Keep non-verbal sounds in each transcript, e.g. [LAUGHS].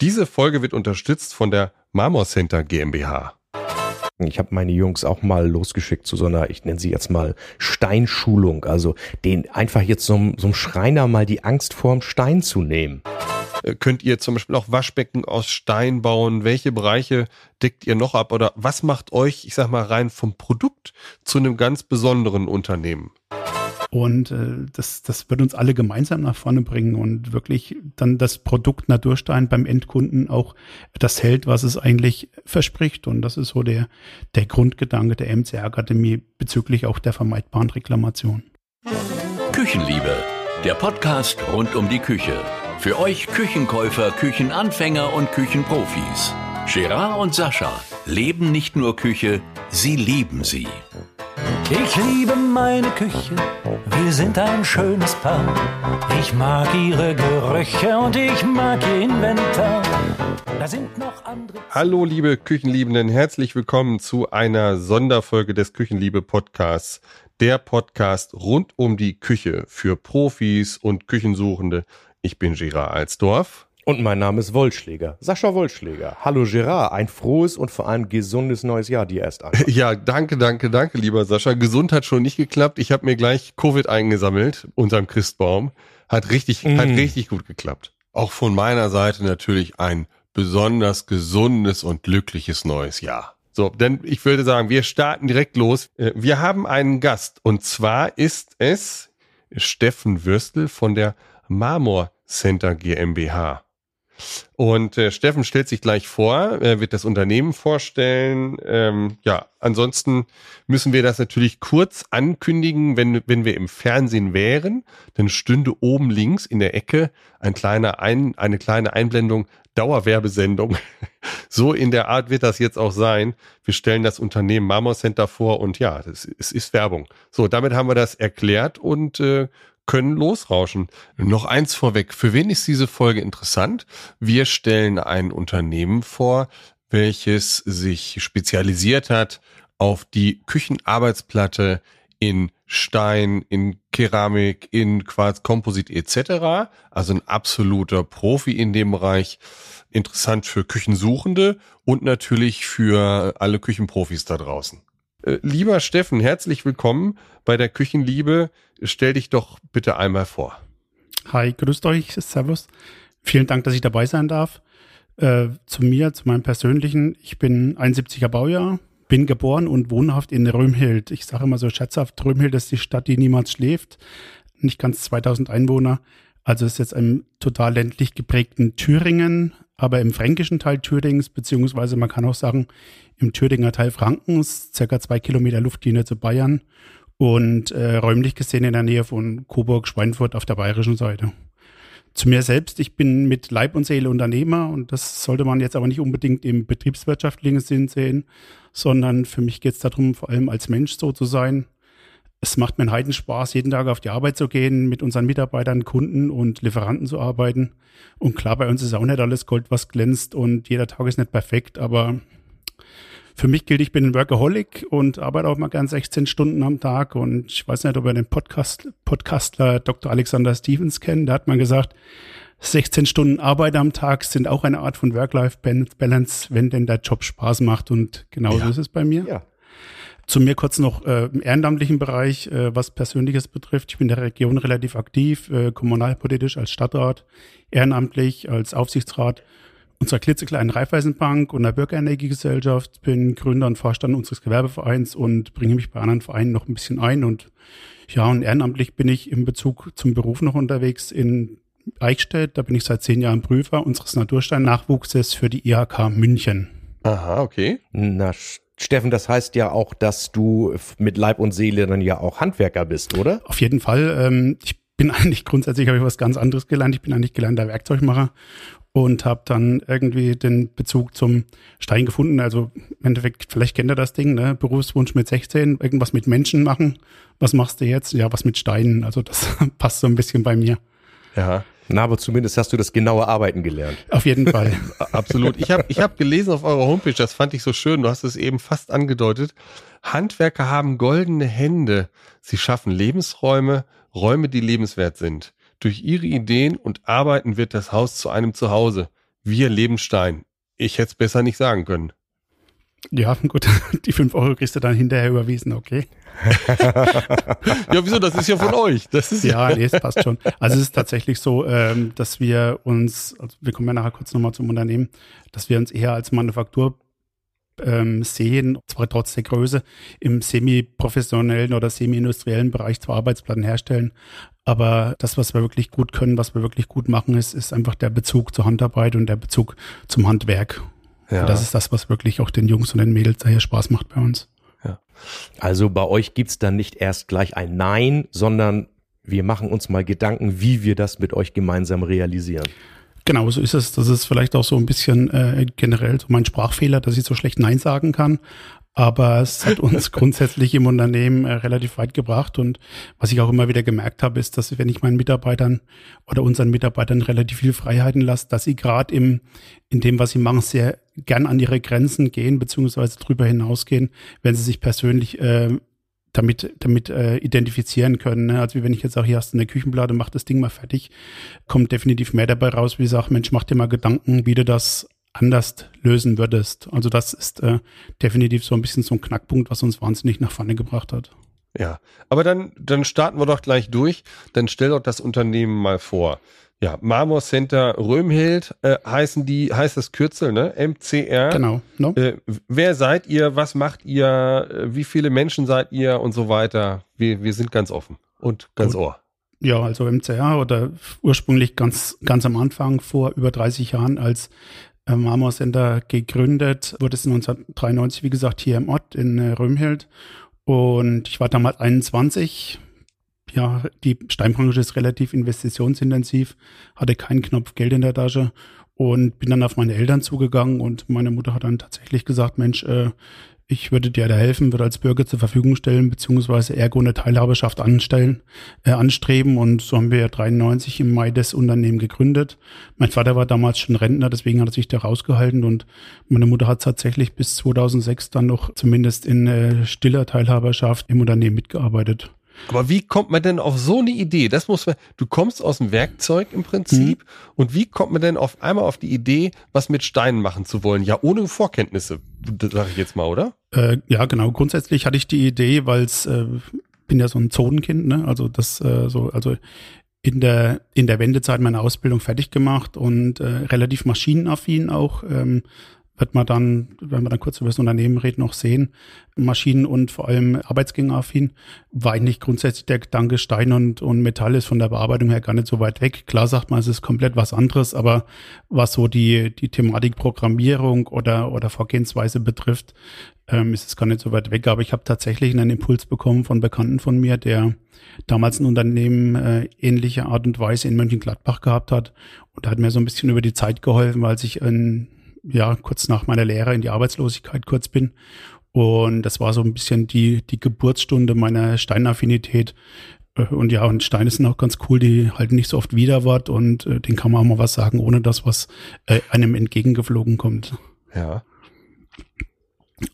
Diese Folge wird unterstützt von der Marmor Center GmbH. Ich habe meine Jungs auch mal losgeschickt zu so einer, ich nenne sie jetzt mal Steinschulung, also den einfach jetzt so, so einem Schreiner mal die Angst vorm Stein zu nehmen. Äh, könnt ihr zum Beispiel auch Waschbecken aus Stein bauen? Welche Bereiche deckt ihr noch ab? Oder was macht euch, ich sag mal, rein vom Produkt zu einem ganz besonderen Unternehmen? Und äh, das, das wird uns alle gemeinsam nach vorne bringen und wirklich dann das Produkt Naturstein beim Endkunden auch das hält, was es eigentlich verspricht. Und das ist so der, der Grundgedanke der MCR Akademie bezüglich auch der vermeidbaren Reklamation. Küchenliebe, der Podcast rund um die Küche. Für euch Küchenkäufer, Küchenanfänger und Küchenprofis. Gerard und Sascha leben nicht nur Küche, sie lieben sie. Ich liebe meine Küche, wir sind ein schönes Paar. Ich mag ihre Gerüche und ich mag ihr Inventar. Da sind noch andere. Hallo, liebe Küchenliebenden, herzlich willkommen zu einer Sonderfolge des Küchenliebe Podcasts. Der Podcast rund um die Küche für Profis und Küchensuchende. Ich bin Gerard Alsdorf. Und mein Name ist Wollschläger, Sascha Wollschläger. Hallo Gerard, ein frohes und vor allem gesundes neues Jahr dir erst an. Ja, danke, danke, danke, lieber Sascha. Gesund hat schon nicht geklappt. Ich habe mir gleich Covid eingesammelt, unterm Christbaum. Hat richtig, mm. hat richtig gut geklappt. Auch von meiner Seite natürlich ein besonders gesundes und glückliches neues Jahr. So, denn ich würde sagen, wir starten direkt los. Äh, wir haben einen Gast und zwar ist es Steffen Würstel von der Marmor Center GmbH. Und äh, Steffen stellt sich gleich vor, er wird das Unternehmen vorstellen. Ähm, ja, ansonsten müssen wir das natürlich kurz ankündigen, wenn, wenn wir im Fernsehen wären, dann stünde oben links in der Ecke ein kleiner ein, eine kleine Einblendung Dauerwerbesendung. [LAUGHS] so in der Art wird das jetzt auch sein. Wir stellen das Unternehmen Marmor Center vor und ja, es ist Werbung. So, damit haben wir das erklärt und äh, können losrauschen. Noch eins vorweg. Für wen ist diese Folge interessant? Wir stellen ein Unternehmen vor, welches sich spezialisiert hat auf die Küchenarbeitsplatte in Stein, in Keramik, in Quarz, Komposit etc. Also ein absoluter Profi in dem Bereich. Interessant für Küchensuchende und natürlich für alle Küchenprofis da draußen. Äh, lieber Steffen, herzlich willkommen bei der Küchenliebe. Stell dich doch bitte einmal vor. Hi, grüßt euch, Servus. Vielen Dank, dass ich dabei sein darf. Äh, zu mir, zu meinem persönlichen. Ich bin 71er Baujahr, bin geboren und wohnhaft in Römhild. Ich sage immer so scherzhaft, Römhild ist die Stadt, die niemals schläft. Nicht ganz 2000 Einwohner. Also ist jetzt im total ländlich geprägten Thüringen, aber im fränkischen Teil Thürings, beziehungsweise man kann auch sagen, im Thüringer Teil Frankens, circa zwei Kilometer Luftlinie zu Bayern und äh, räumlich gesehen in der Nähe von Coburg-Schweinfurt auf der bayerischen Seite. Zu mir selbst, ich bin mit Leib und Seele Unternehmer und das sollte man jetzt aber nicht unbedingt im betriebswirtschaftlichen Sinn sehen, sondern für mich geht es darum, vor allem als Mensch so zu sein, es macht mir einen Heidenspaß, jeden Tag auf die Arbeit zu gehen, mit unseren Mitarbeitern, Kunden und Lieferanten zu arbeiten. Und klar, bei uns ist auch nicht alles Gold, was glänzt und jeder Tag ist nicht perfekt, aber für mich gilt, ich bin ein Workaholic und arbeite auch mal gern 16 Stunden am Tag. Und ich weiß nicht, ob ihr den Podcast, Podcastler Dr. Alexander Stevens kennt. Da hat man gesagt, 16 Stunden Arbeit am Tag sind auch eine Art von Work-Life-Balance, wenn denn der Job Spaß macht. Und genauso ja. ist es bei mir. Ja. Zu mir kurz noch äh, im ehrenamtlichen Bereich, äh, was Persönliches betrifft. Ich bin in der Region relativ aktiv, äh, kommunalpolitisch als Stadtrat, ehrenamtlich als Aufsichtsrat unserer klitzekleinen Raiffeisenbank und der Bürgerenergiegesellschaft, bin Gründer und Vorstand unseres Gewerbevereins und bringe mich bei anderen Vereinen noch ein bisschen ein. Und ja, und ehrenamtlich bin ich im Bezug zum Beruf noch unterwegs in Eichstätt. Da bin ich seit zehn Jahren Prüfer unseres Naturstein-Nachwuchses für die IHK München. Aha, okay. Na, Steffen, das heißt ja auch, dass du mit Leib und Seele dann ja auch Handwerker bist, oder? Auf jeden Fall. Ähm, ich bin [LAUGHS] eigentlich grundsätzlich habe ich was ganz anderes gelernt. Ich bin eigentlich gelernter Werkzeugmacher und habe dann irgendwie den Bezug zum Stein gefunden. Also im Endeffekt, vielleicht kennt ihr das Ding, ne? Berufswunsch mit 16, irgendwas mit Menschen machen. Was machst du jetzt? Ja, was mit Steinen. Also das [LAUGHS] passt so ein bisschen bei mir. Ja. Na, aber zumindest hast du das genaue Arbeiten gelernt. Auf jeden [LAUGHS] Fall. Absolut. Ich habe ich hab gelesen auf eurer Homepage, das fand ich so schön, du hast es eben fast angedeutet. Handwerker haben goldene Hände. Sie schaffen Lebensräume, Räume, die lebenswert sind. Durch ihre Ideen und Arbeiten wird das Haus zu einem Zuhause. wir leben Stein. Ich hätte es besser nicht sagen können. Ja, gut, [LAUGHS] die 5 Euro kriegst du dann hinterher überwiesen, okay. [LAUGHS] ja, wieso? Das ist ja von euch. Das ist ja, nee, es passt schon. Also es ist tatsächlich so, ähm, dass wir uns, also wir kommen ja nachher kurz nochmal zum Unternehmen, dass wir uns eher als Manufaktur ähm, sehen, zwar trotz der Größe, im semi-professionellen oder semi-industriellen Bereich zwar Arbeitsplatten herstellen, aber das, was wir wirklich gut können, was wir wirklich gut machen, ist, ist einfach der Bezug zur Handarbeit und der Bezug zum Handwerk. Ja. Und das ist das, was wirklich auch den Jungs und den Mädels daher Spaß macht bei uns. Ja. Also bei euch gibt's dann nicht erst gleich ein Nein, sondern wir machen uns mal Gedanken, wie wir das mit euch gemeinsam realisieren. Genau, so ist es. Das ist vielleicht auch so ein bisschen äh, generell so mein Sprachfehler, dass ich so schlecht Nein sagen kann. Aber es hat [LAUGHS] uns grundsätzlich im Unternehmen äh, relativ weit gebracht. Und was ich auch immer wieder gemerkt habe, ist, dass wenn ich meinen Mitarbeitern oder unseren Mitarbeitern relativ viel Freiheiten lasse, dass sie gerade im, in dem, was sie machen, sehr gern an ihre Grenzen gehen, beziehungsweise drüber hinausgehen, wenn sie sich persönlich äh, damit, damit äh, identifizieren können. Ne? Also wie wenn ich jetzt sage, hier hast du eine Küchenplatte, mach das Ding mal fertig, kommt definitiv mehr dabei raus, wie ich sage, Mensch, mach dir mal Gedanken, wie du das anders lösen würdest. Also das ist äh, definitiv so ein bisschen so ein Knackpunkt, was uns wahnsinnig nach vorne gebracht hat. Ja, aber dann, dann starten wir doch gleich durch. Dann stell doch das Unternehmen mal vor. Ja, Marmor Center Römhild äh, heißen die, heißt das Kürzel, ne? MCR. Genau. No? Äh, wer seid ihr? Was macht ihr? Äh, wie viele Menschen seid ihr und so weiter? Wir, wir sind ganz offen und ganz Gut. ohr. Ja, also MCR oder ursprünglich ganz, ganz am Anfang vor über 30 Jahren als Marmor Center gegründet, wurde es 1993, wie gesagt, hier im Ort in äh, Römhild. Und ich war damals 21. Ja, die Steinbranche ist relativ investitionsintensiv, hatte keinen Knopf Geld in der Tasche und bin dann auf meine Eltern zugegangen und meine Mutter hat dann tatsächlich gesagt, Mensch, äh, ich würde dir da helfen, würde als Bürger zur Verfügung stellen, beziehungsweise ergo eine Teilhaberschaft anstellen, äh, anstreben. Und so haben wir ja 93 im Mai das Unternehmen gegründet. Mein Vater war damals schon Rentner, deswegen hat er sich da rausgehalten und meine Mutter hat tatsächlich bis 2006 dann noch zumindest in äh, stiller Teilhaberschaft im Unternehmen mitgearbeitet. Aber wie kommt man denn auf so eine Idee? Das muss man, du kommst aus dem Werkzeug im Prinzip. Mhm. Und wie kommt man denn auf einmal auf die Idee, was mit Steinen machen zu wollen? Ja, ohne Vorkenntnisse, sage ich jetzt mal, oder? Äh, ja, genau. Grundsätzlich hatte ich die Idee, weil es, äh, bin ja so ein Zonenkind, ne? Also das, äh, so, also in der, in der Wendezeit meine Ausbildung fertig gemacht und äh, relativ maschinenaffin auch. Ähm, wird man dann, wenn wir dann kurz über das Unternehmen reden, noch sehen, Maschinen und vor allem Arbeitsgängeraffin, war eigentlich grundsätzlich der Gedanke, Stein und, und Metall ist von der Bearbeitung her gar nicht so weit weg. Klar sagt man, es ist komplett was anderes, aber was so die, die Thematik Programmierung oder, oder Vorgehensweise betrifft, ähm, ist es gar nicht so weit weg. Aber ich habe tatsächlich einen Impuls bekommen von Bekannten von mir, der damals ein Unternehmen äh, ähnlicher Art und Weise in Mönchengladbach gehabt hat und hat mir so ein bisschen über die Zeit geholfen, weil sich ein ja, kurz nach meiner Lehre in die Arbeitslosigkeit kurz bin. Und das war so ein bisschen die, die Geburtsstunde meiner Steinaffinität. Äh, und ja, und Steine sind auch ganz cool, die halten nicht so oft Widerwort und äh, den kann man auch mal was sagen, ohne dass was äh, einem entgegengeflogen kommt. Ja.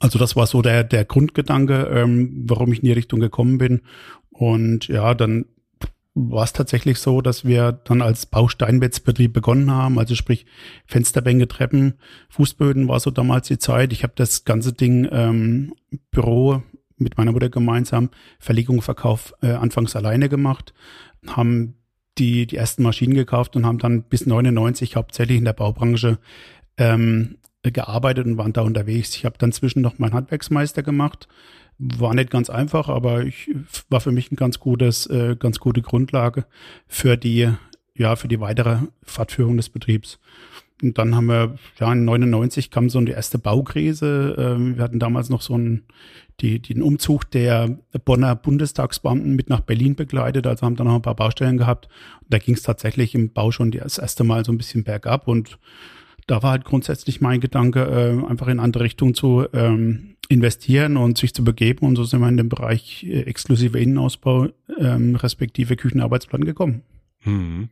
Also das war so der, der Grundgedanke, ähm, warum ich in die Richtung gekommen bin. Und ja, dann war es tatsächlich so, dass wir dann als Bausteinbetzbetrieb begonnen haben, also sprich Fensterbänke, Treppen, Fußböden war so damals die Zeit. Ich habe das ganze Ding ähm, Büro mit meiner Mutter gemeinsam, Verlegung, Verkauf äh, anfangs alleine gemacht, haben die, die ersten Maschinen gekauft und haben dann bis 99 hauptsächlich in der Baubranche ähm, gearbeitet und waren da unterwegs. Ich habe dann zwischen noch meinen Handwerksmeister gemacht, war nicht ganz einfach, aber ich, war für mich ein ganz gutes, äh, ganz gute Grundlage für die, ja, für die weitere Fortführung des Betriebs. Und dann haben wir, ja, in 99 kam so die erste Baukrise. Ähm, wir hatten damals noch so einen, die, den Umzug der Bonner Bundestagsbeamten mit nach Berlin begleitet, also haben dann noch ein paar Baustellen gehabt. Und da ging es tatsächlich im Bau schon das erste Mal so ein bisschen bergab und da war halt grundsätzlich mein Gedanke, äh, einfach in andere Richtung zu ähm, investieren und sich zu begeben. Und so sind wir in den Bereich äh, exklusive Innenausbau ähm, respektive Küchenarbeitsplan gekommen. Hm.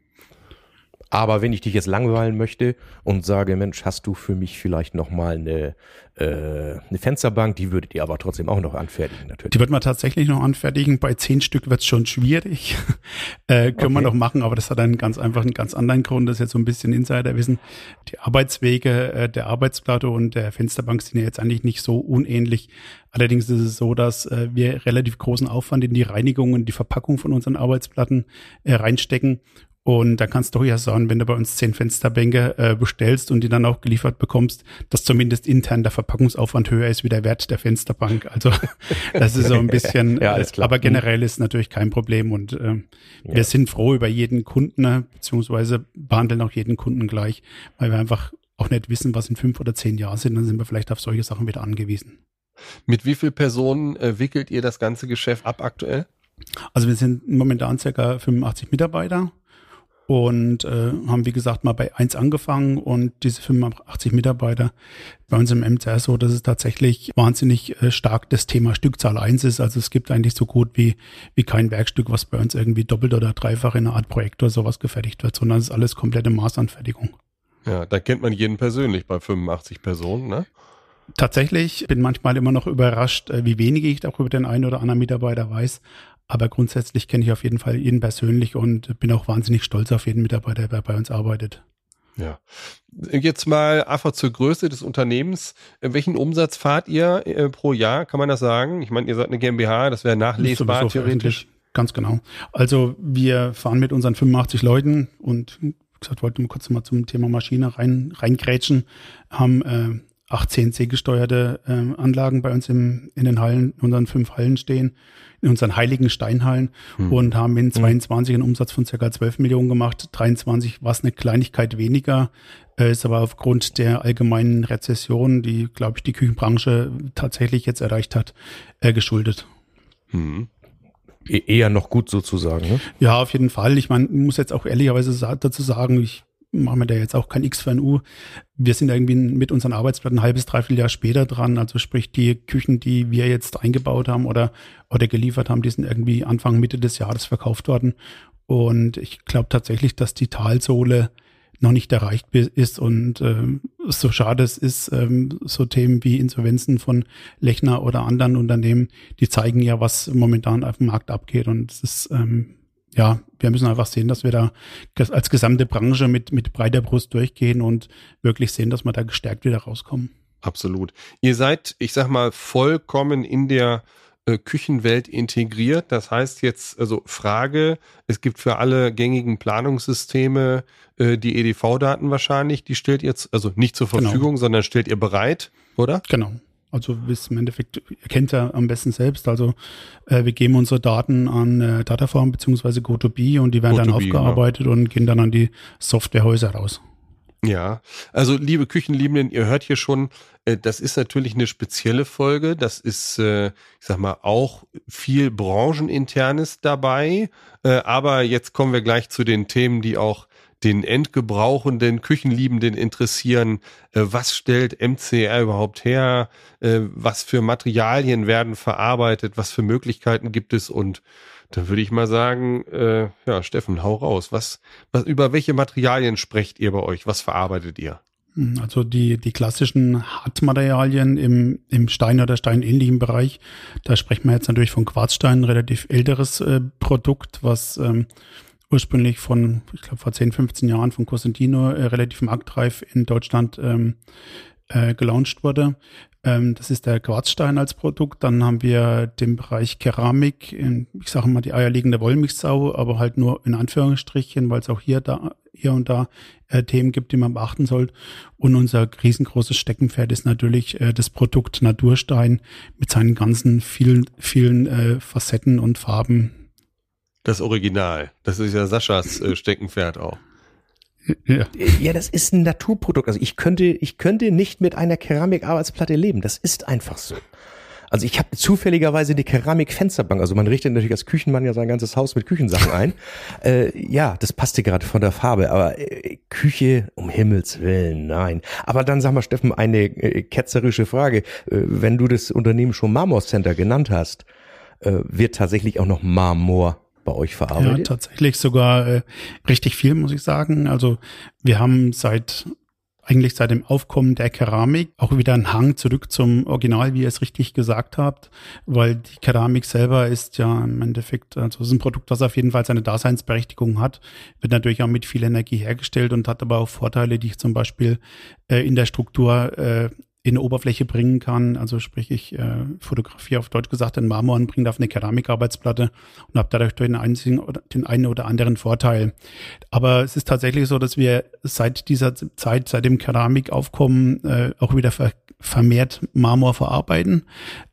Aber wenn ich dich jetzt langweilen möchte und sage, Mensch, hast du für mich vielleicht noch mal eine, äh, eine Fensterbank, die würdet ihr aber trotzdem auch noch anfertigen, natürlich. Die wird man tatsächlich noch anfertigen. Bei zehn Stück wird es schon schwierig. [LAUGHS] äh, können okay. wir noch machen, aber das hat einen ganz einfach einen ganz anderen Grund. Das ist jetzt so ein bisschen Insiderwissen. Die Arbeitswege äh, der Arbeitsplatte und der Fensterbank sind ja jetzt eigentlich nicht so unähnlich. Allerdings ist es so, dass äh, wir relativ großen Aufwand in die Reinigung und die Verpackung von unseren Arbeitsplatten äh, reinstecken und da kannst du ja sagen, wenn du bei uns zehn Fensterbänke äh, bestellst und die dann auch geliefert bekommst, dass zumindest intern der Verpackungsaufwand höher ist wie der Wert der Fensterbank. Also [LAUGHS] das ist so ein bisschen, [LAUGHS] ja, äh, aber generell ist natürlich kein Problem und äh, ja. wir sind froh über jeden Kunden, ne, beziehungsweise behandeln auch jeden Kunden gleich, weil wir einfach auch nicht wissen, was in fünf oder zehn Jahren sind, dann sind wir vielleicht auf solche Sachen wieder angewiesen. Mit wie vielen Personen äh, wickelt ihr das ganze Geschäft ab aktuell? Also wir sind momentan circa 85 Mitarbeiter und äh, haben, wie gesagt, mal bei eins angefangen und diese 85 Mitarbeiter bei uns im MCR so, dass es tatsächlich wahnsinnig äh, stark das Thema Stückzahl eins ist. Also es gibt eigentlich so gut wie, wie kein Werkstück, was bei uns irgendwie doppelt oder dreifach in einer Art Projekt oder sowas gefertigt wird, sondern es ist alles komplette Maßanfertigung. Ja, da kennt man jeden persönlich bei 85 Personen, ne? Tatsächlich bin manchmal immer noch überrascht, äh, wie wenig ich auch über den einen oder anderen Mitarbeiter weiß. Aber grundsätzlich kenne ich auf jeden Fall jeden persönlich und bin auch wahnsinnig stolz auf jeden Mitarbeiter, der bei uns arbeitet. Ja. Jetzt mal einfach zur Größe des Unternehmens. Welchen Umsatz fahrt ihr äh, pro Jahr? Kann man das sagen? Ich meine, ihr seid eine GmbH, das wäre nachlesbar theoretisch. Ganz genau. Also wir fahren mit unseren 85 Leuten und wie gesagt, wollten wir kurz mal zum Thema Maschine rein, reingrätschen, haben äh, acht CNC-gesteuerte äh, Anlagen bei uns im, in den Hallen, in unseren fünf Hallen stehen, in unseren heiligen Steinhallen hm. und haben in 22 einen Umsatz von circa 12 Millionen gemacht. 23 war es eine Kleinigkeit weniger, äh, ist aber aufgrund der allgemeinen Rezession, die, glaube ich, die Küchenbranche tatsächlich jetzt erreicht hat, äh, geschuldet. Hm. E eher noch gut sozusagen, ne? Ja, auf jeden Fall. Ich meine, muss jetzt auch ehrlicherweise dazu sagen, ich machen wir da jetzt auch kein X für ein U. Wir sind irgendwie mit unseren Arbeitsplatten ein halbes, dreiviertel Jahr später dran. Also sprich, die Küchen, die wir jetzt eingebaut haben oder, oder geliefert haben, die sind irgendwie Anfang, Mitte des Jahres verkauft worden. Und ich glaube tatsächlich, dass die Talsohle noch nicht erreicht ist und äh, so schade es ist, ähm, so Themen wie Insolvenzen von Lechner oder anderen Unternehmen, die zeigen ja, was momentan auf dem Markt abgeht und es ist ähm, ja, wir müssen einfach sehen, dass wir da als gesamte Branche mit, mit breiter Brust durchgehen und wirklich sehen, dass wir da gestärkt wieder rauskommen. Absolut. Ihr seid, ich sag mal, vollkommen in der äh, Küchenwelt integriert. Das heißt jetzt, also Frage, es gibt für alle gängigen Planungssysteme äh, die EDV-Daten wahrscheinlich, die stellt ihr, also nicht zur genau. Verfügung, genau. sondern stellt ihr bereit, oder? Genau. Also bis im Endeffekt, ihr kennt ja am besten selbst. Also äh, wir geben unsere Daten an äh, Dataform beziehungsweise GoToBe und die werden dann aufgearbeitet ja. und gehen dann an die Softwarehäuser raus. Ja, also liebe Küchenliebenden, ihr hört hier schon, äh, das ist natürlich eine spezielle Folge. Das ist, äh, ich sag mal, auch viel Brancheninternes dabei. Äh, aber jetzt kommen wir gleich zu den Themen, die auch den Endgebrauchenden, Küchenliebenden interessieren, äh, was stellt MCR überhaupt her, äh, was für Materialien werden verarbeitet, was für Möglichkeiten gibt es und dann würde ich mal sagen, äh, ja, Steffen, hau raus. Was, was, über welche Materialien sprecht ihr bei euch? Was verarbeitet ihr? Hm, also die, die klassischen Hartmaterialien im, im Stein- oder steinähnlichen Bereich, da sprechen wir jetzt natürlich von Quarzstein, relativ älteres äh, Produkt, was ähm, ursprünglich von, ich glaube, vor 10, 15 Jahren von Cosentino äh, relativ marktreif in Deutschland ähm, äh, gelauncht wurde. Ähm, das ist der Quarzstein als Produkt. Dann haben wir den Bereich Keramik, in, ich sage mal die eierlegende Wollmilchsau, aber halt nur in Anführungsstrichen, weil es auch hier da hier und da äh, Themen gibt, die man beachten soll. Und unser riesengroßes Steckenpferd ist natürlich äh, das Produkt Naturstein mit seinen ganzen vielen, vielen äh, Facetten und Farben, das Original. Das ist ja Saschas äh, Steckenpferd auch. Ja. ja, das ist ein Naturprodukt. Also ich könnte, ich könnte nicht mit einer Keramikarbeitsplatte leben. Das ist einfach so. Also ich habe zufälligerweise eine Keramikfensterbank. Also man richtet natürlich als Küchenmann ja sein ganzes Haus mit Küchensachen ein. [LAUGHS] äh, ja, das passte gerade von der Farbe. Aber äh, Küche, um Himmels Willen, nein. Aber dann sag mal, Steffen, eine äh, ketzerische Frage. Äh, wenn du das Unternehmen schon Marmor Center genannt hast, äh, wird tatsächlich auch noch Marmor bei euch verarbeitet? Ja, tatsächlich sogar äh, richtig viel, muss ich sagen. Also wir haben seit eigentlich seit dem Aufkommen der Keramik auch wieder einen Hang zurück zum Original, wie ihr es richtig gesagt habt, weil die Keramik selber ist ja im Endeffekt, also ist ein Produkt, das auf jeden Fall seine Daseinsberechtigung hat, wird natürlich auch mit viel Energie hergestellt und hat aber auch Vorteile, die ich zum Beispiel äh, in der Struktur äh, in eine Oberfläche bringen kann. Also sprich, ich äh, fotografiere auf Deutsch gesagt den Marmor und bringe auf eine Keramikarbeitsplatte und habe dadurch den, einzigen oder, den einen oder anderen Vorteil. Aber es ist tatsächlich so, dass wir seit dieser Zeit, seit dem Keramikaufkommen, äh, auch wieder ver vermehrt Marmor verarbeiten.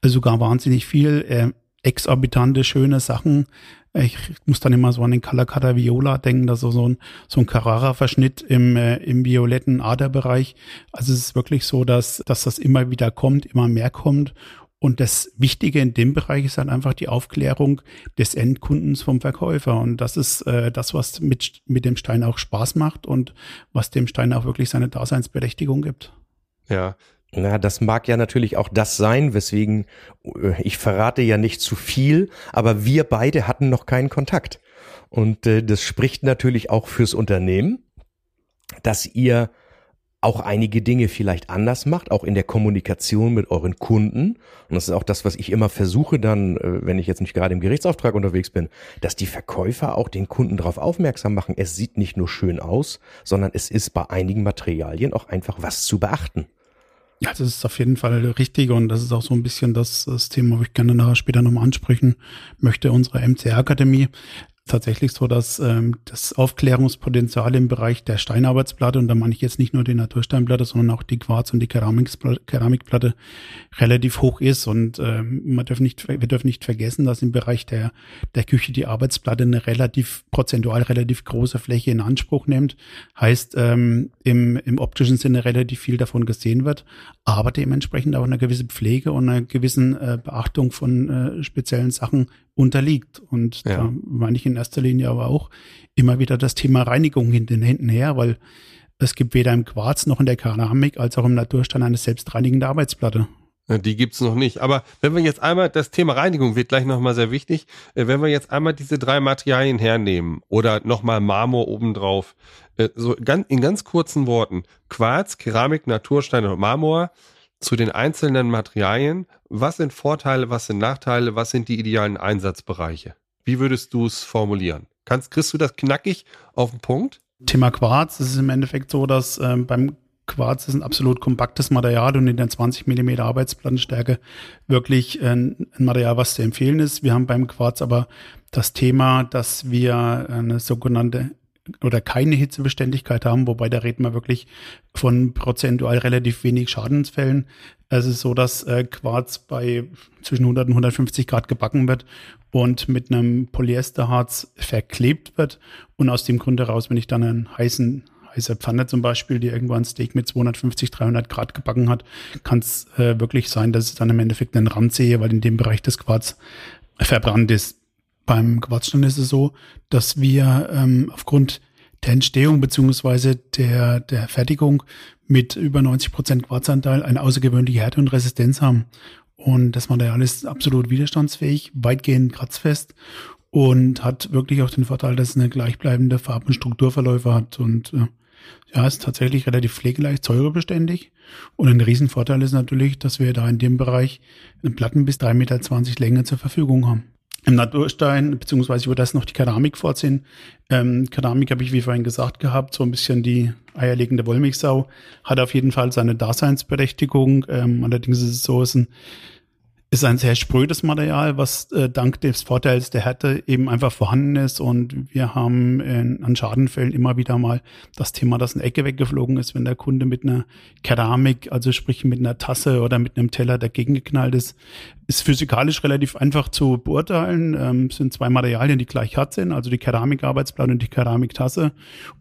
Sogar wahnsinnig viel. Äh, exorbitante, schöne Sachen, ich muss dann immer so an den Calacata Viola denken, das ist so ein, so ein Carrara-Verschnitt im, äh, im violetten Aderbereich. Also es ist wirklich so, dass, dass das immer wieder kommt, immer mehr kommt. Und das Wichtige in dem Bereich ist halt einfach die Aufklärung des Endkundens vom Verkäufer. Und das ist äh, das, was mit, mit dem Stein auch Spaß macht und was dem Stein auch wirklich seine Daseinsberechtigung gibt. Ja, na, das mag ja natürlich auch das sein, weswegen äh, ich verrate ja nicht zu viel, aber wir beide hatten noch keinen Kontakt. Und äh, das spricht natürlich auch fürs Unternehmen, dass ihr auch einige Dinge vielleicht anders macht, auch in der Kommunikation mit euren Kunden. Und das ist auch das, was ich immer versuche dann, äh, wenn ich jetzt nicht gerade im Gerichtsauftrag unterwegs bin, dass die Verkäufer auch den Kunden darauf aufmerksam machen. Es sieht nicht nur schön aus, sondern es ist bei einigen Materialien auch einfach was zu beachten. Ja, das ist auf jeden Fall richtig und das ist auch so ein bisschen das, das Thema, wo ich gerne nachher später nochmal ansprechen möchte, unsere MCR-Akademie tatsächlich so, dass ähm, das Aufklärungspotenzial im Bereich der Steinarbeitsplatte, und da meine ich jetzt nicht nur die Natursteinplatte, sondern auch die Quarz- und die Keramikplatte relativ hoch ist. Und ähm, man darf nicht, wir dürfen nicht vergessen, dass im Bereich der, der Küche die Arbeitsplatte eine relativ prozentual relativ große Fläche in Anspruch nimmt. Heißt, ähm, im, im optischen Sinne relativ viel davon gesehen wird, aber dementsprechend auch eine gewisse Pflege und eine gewissen äh, Beachtung von äh, speziellen Sachen unterliegt. Und ja. da meine ich in erster Linie aber auch immer wieder das Thema Reinigung in den Händen her, weil es gibt weder im Quarz noch in der Keramik als auch im Naturstein eine selbstreinigende Arbeitsplatte. Die gibt's noch nicht. Aber wenn wir jetzt einmal, das Thema Reinigung wird gleich nochmal sehr wichtig, äh, wenn wir jetzt einmal diese drei Materialien hernehmen oder nochmal Marmor obendrauf, äh, so in ganz kurzen Worten, Quarz, Keramik, Naturstein und Marmor, zu den einzelnen Materialien. Was sind Vorteile, was sind Nachteile, was sind die idealen Einsatzbereiche? Wie würdest du es formulieren? Kannst, kriegst du das knackig auf den Punkt? Thema Quarz, es ist im Endeffekt so, dass ähm, beim Quarz ist ein absolut kompaktes Material und in der 20 mm Arbeitsplattenstärke wirklich äh, ein Material, was zu empfehlen ist. Wir haben beim Quarz aber das Thema, dass wir eine sogenannte oder keine Hitzebeständigkeit haben, wobei da reden wir wirklich von prozentual relativ wenig Schadensfällen. Es ist so, dass äh, Quarz bei zwischen 100 und 150 Grad gebacken wird und mit einem Polyesterharz verklebt wird. Und aus dem Grund heraus, wenn ich dann einen heißen heiße Pfanne zum Beispiel, die irgendwo ein Steak mit 250, 300 Grad gebacken hat, kann es äh, wirklich sein, dass ich dann im Endeffekt einen Rand sehe, weil in dem Bereich das Quarz verbrannt ist. Beim Quarzstein ist es so, dass wir ähm, aufgrund der Entstehung beziehungsweise der, der Fertigung mit über 90 Prozent Quarzanteil eine außergewöhnliche Härte und Resistenz haben. Und das Material ist absolut widerstandsfähig, weitgehend kratzfest und hat wirklich auch den Vorteil, dass es eine gleichbleibende Farb- und Strukturverläufe hat. Und äh, ja, ist tatsächlich relativ pflegeleicht, säurebeständig. Und ein Riesenvorteil ist natürlich, dass wir da in dem Bereich Platten bis 3,20 Meter Länge zur Verfügung haben im Naturstein, beziehungsweise über das noch die Keramik vorziehen. Ähm, Keramik habe ich, wie vorhin gesagt gehabt, so ein bisschen die eierlegende Wollmilchsau, hat auf jeden Fall seine Daseinsberechtigung. Ähm, allerdings ist es so, es ist ein ist ein sehr sprödes Material, was äh, dank des Vorteils der Härte eben einfach vorhanden ist. Und wir haben in, an Schadenfällen immer wieder mal das Thema, dass eine Ecke weggeflogen ist, wenn der Kunde mit einer Keramik, also sprich mit einer Tasse oder mit einem Teller dagegen geknallt ist. Ist physikalisch relativ einfach zu beurteilen. Ähm, sind zwei Materialien, die gleich hart sind, also die Keramikarbeitsplatte und die Keramiktasse.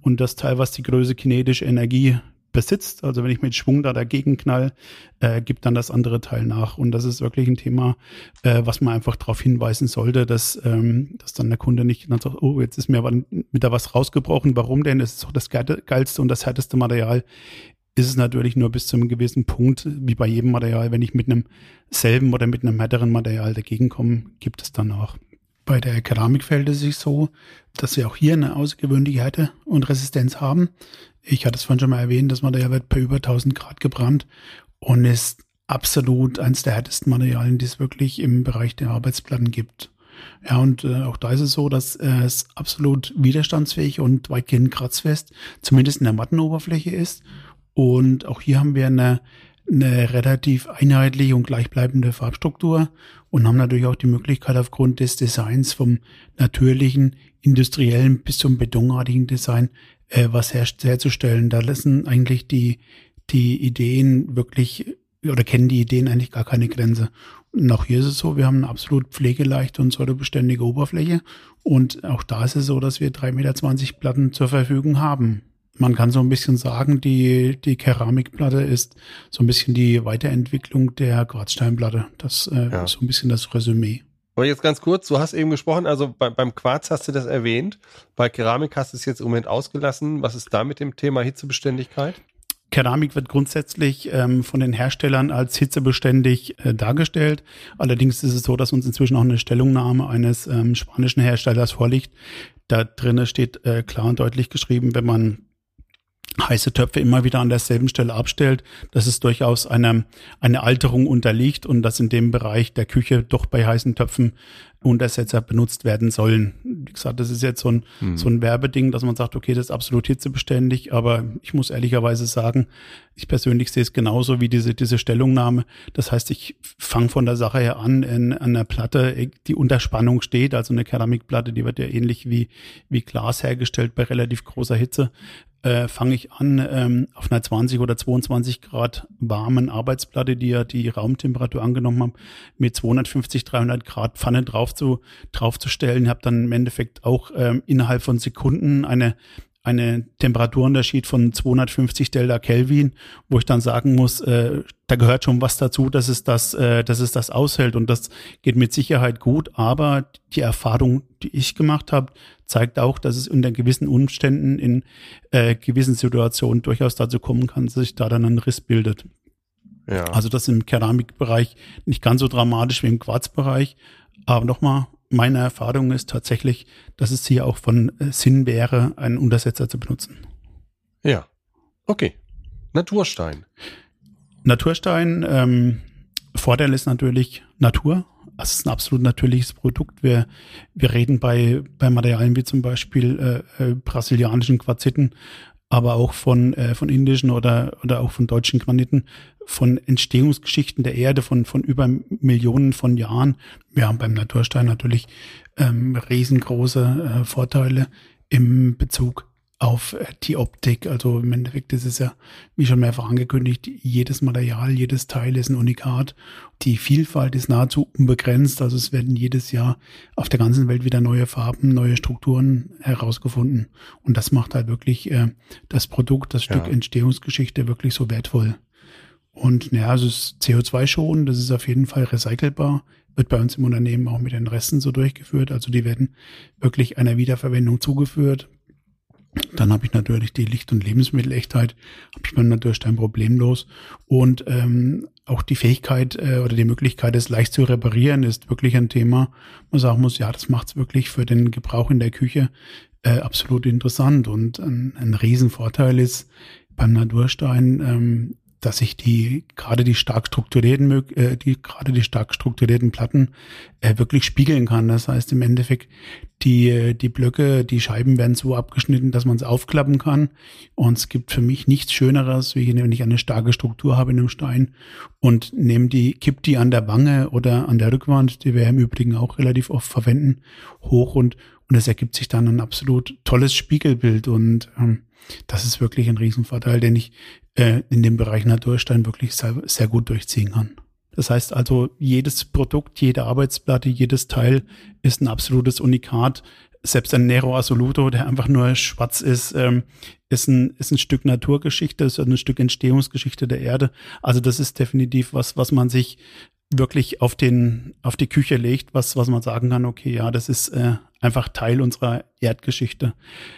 Und das Teil, was die größte kinetische Energie besitzt. Also wenn ich mit Schwung da dagegen knall, äh, gibt dann das andere Teil nach. Und das ist wirklich ein Thema, äh, was man einfach darauf hinweisen sollte, dass, ähm, dass dann der Kunde nicht dann sagt, oh, jetzt ist mir aber wieder was rausgebrochen. Warum denn? Das ist doch das geilste und das härteste Material. Ist es natürlich nur bis zu einem gewissen Punkt, wie bei jedem Material, wenn ich mit einem selben oder mit einem härteren Material dagegen komme, gibt es dann auch Bei der Keramik fällt es sich so, dass wir auch hier eine außergewöhnliche Härte und Resistenz haben. Ich hatte es vorhin schon mal erwähnt, das Material wird bei über 1000 Grad gebrannt und ist absolut eines der härtesten Materialien, die es wirklich im Bereich der Arbeitsplatten gibt. Ja, und äh, auch da ist es so, dass äh, es absolut widerstandsfähig und weitgehend kratzfest, zumindest in der Mattenoberfläche ist. Und auch hier haben wir eine, eine relativ einheitliche und gleichbleibende Farbstruktur und haben natürlich auch die Möglichkeit aufgrund des Designs vom natürlichen, industriellen bis zum betonartigen Design äh, was her herzustellen. Da lassen eigentlich die, die Ideen wirklich oder kennen die Ideen eigentlich gar keine Grenze. Und auch hier ist es so, wir haben eine absolut pflegeleichte und säurebeständige Oberfläche. Und auch da ist es so, dass wir 3,20 Meter Platten zur Verfügung haben. Man kann so ein bisschen sagen, die, die Keramikplatte ist so ein bisschen die Weiterentwicklung der Quarzsteinplatte. Das äh, ja. ist so ein bisschen das Resümee. Aber jetzt ganz kurz, du hast eben gesprochen, also bei, beim Quarz hast du das erwähnt, bei Keramik hast du es jetzt im Moment ausgelassen. Was ist da mit dem Thema Hitzebeständigkeit? Keramik wird grundsätzlich ähm, von den Herstellern als hitzebeständig äh, dargestellt. Allerdings ist es so, dass uns inzwischen auch eine Stellungnahme eines ähm, spanischen Herstellers vorliegt. Da drinnen steht äh, klar und deutlich geschrieben, wenn man heiße Töpfe immer wieder an derselben Stelle abstellt, dass es durchaus eine, eine Alterung unterliegt und dass in dem Bereich der Küche doch bei heißen Töpfen Untersetzer benutzt werden sollen. Wie gesagt, das ist jetzt so ein, hm. so ein Werbeding, dass man sagt, okay, das ist absolut hitzebeständig, aber ich muss ehrlicherweise sagen, ich persönlich sehe es genauso wie diese, diese Stellungnahme. Das heißt, ich fange von der Sache her an, in, an einer Platte, die unter Spannung steht, also eine Keramikplatte, die wird ja ähnlich wie, wie Glas hergestellt bei relativ großer Hitze äh, fange ich an, ähm, auf einer 20 oder 22 Grad warmen Arbeitsplatte, die ja die Raumtemperatur angenommen haben, mit 250, 300 Grad Pfanne drauf zu, draufzustellen. Habe dann im Endeffekt auch ähm, innerhalb von Sekunden eine eine Temperaturunterschied von 250 Delta Kelvin, wo ich dann sagen muss, äh, da gehört schon was dazu, dass es das, äh, dass es das aushält und das geht mit Sicherheit gut. Aber die Erfahrung, die ich gemacht habe, zeigt auch, dass es unter gewissen Umständen in äh, gewissen Situationen durchaus dazu kommen kann, dass sich da dann ein Riss bildet. Ja. Also das im Keramikbereich nicht ganz so dramatisch wie im Quarzbereich. Aber nochmal, meine Erfahrung ist tatsächlich, dass es hier auch von äh, Sinn wäre, einen Untersetzer zu benutzen. Ja. Okay. Naturstein. Naturstein, ähm, Vorteil ist natürlich Natur. Also es ist ein absolut natürliches Produkt. Wir, wir reden bei, bei Materialien wie zum Beispiel äh, äh, brasilianischen Quarziten, aber auch von, äh, von indischen oder, oder auch von deutschen Graniten, von Entstehungsgeschichten der Erde von, von über Millionen von Jahren. Wir haben beim Naturstein natürlich ähm, riesengroße äh, Vorteile im Bezug auf äh, die Optik. Also im Endeffekt ist es ja, wie schon mehrfach angekündigt, jedes Material, jedes Teil ist ein Unikat. Die Vielfalt ist nahezu unbegrenzt. Also es werden jedes Jahr auf der ganzen Welt wieder neue Farben, neue Strukturen herausgefunden. Und das macht halt wirklich äh, das Produkt, das Stück ja. Entstehungsgeschichte wirklich so wertvoll. Und ja, es ist CO2 schon, das ist auf jeden Fall recycelbar, wird bei uns im Unternehmen auch mit den Resten so durchgeführt. Also die werden wirklich einer Wiederverwendung zugeführt. Dann habe ich natürlich die Licht- und Lebensmittelechtheit, habe ich beim Naturstein problemlos. Und ähm, auch die Fähigkeit äh, oder die Möglichkeit, es leicht zu reparieren, ist wirklich ein Thema. Man sagen muss, ja, das macht es wirklich für den Gebrauch in der Küche äh, absolut interessant. Und ein, ein Riesenvorteil ist beim Naturstein, ähm, dass sich die gerade die stark strukturierten äh, die gerade die stark strukturierten Platten äh, wirklich spiegeln kann. Das heißt im Endeffekt die die Blöcke, die Scheiben werden so abgeschnitten, dass man es aufklappen kann. Und es gibt für mich nichts Schöneres, wie wenn ich eine starke Struktur habe in einem Stein und nehme die kipp die an der Wange oder an der Rückwand, die wir im Übrigen auch relativ oft verwenden, hoch und und es ergibt sich dann ein absolut tolles Spiegelbild und ähm, das ist wirklich ein Riesenvorteil, den ich äh, in dem Bereich Naturstein wirklich sehr, sehr gut durchziehen kann. Das heißt also, jedes Produkt, jede Arbeitsplatte, jedes Teil ist ein absolutes Unikat. Selbst ein Nero Assoluto, der einfach nur schwarz ist, ähm, ist, ein, ist ein Stück Naturgeschichte, ist ein Stück Entstehungsgeschichte der Erde. Also das ist definitiv was, was man sich wirklich auf den auf die Küche legt, was was man sagen kann, okay, ja, das ist äh, einfach Teil unserer Erdgeschichte.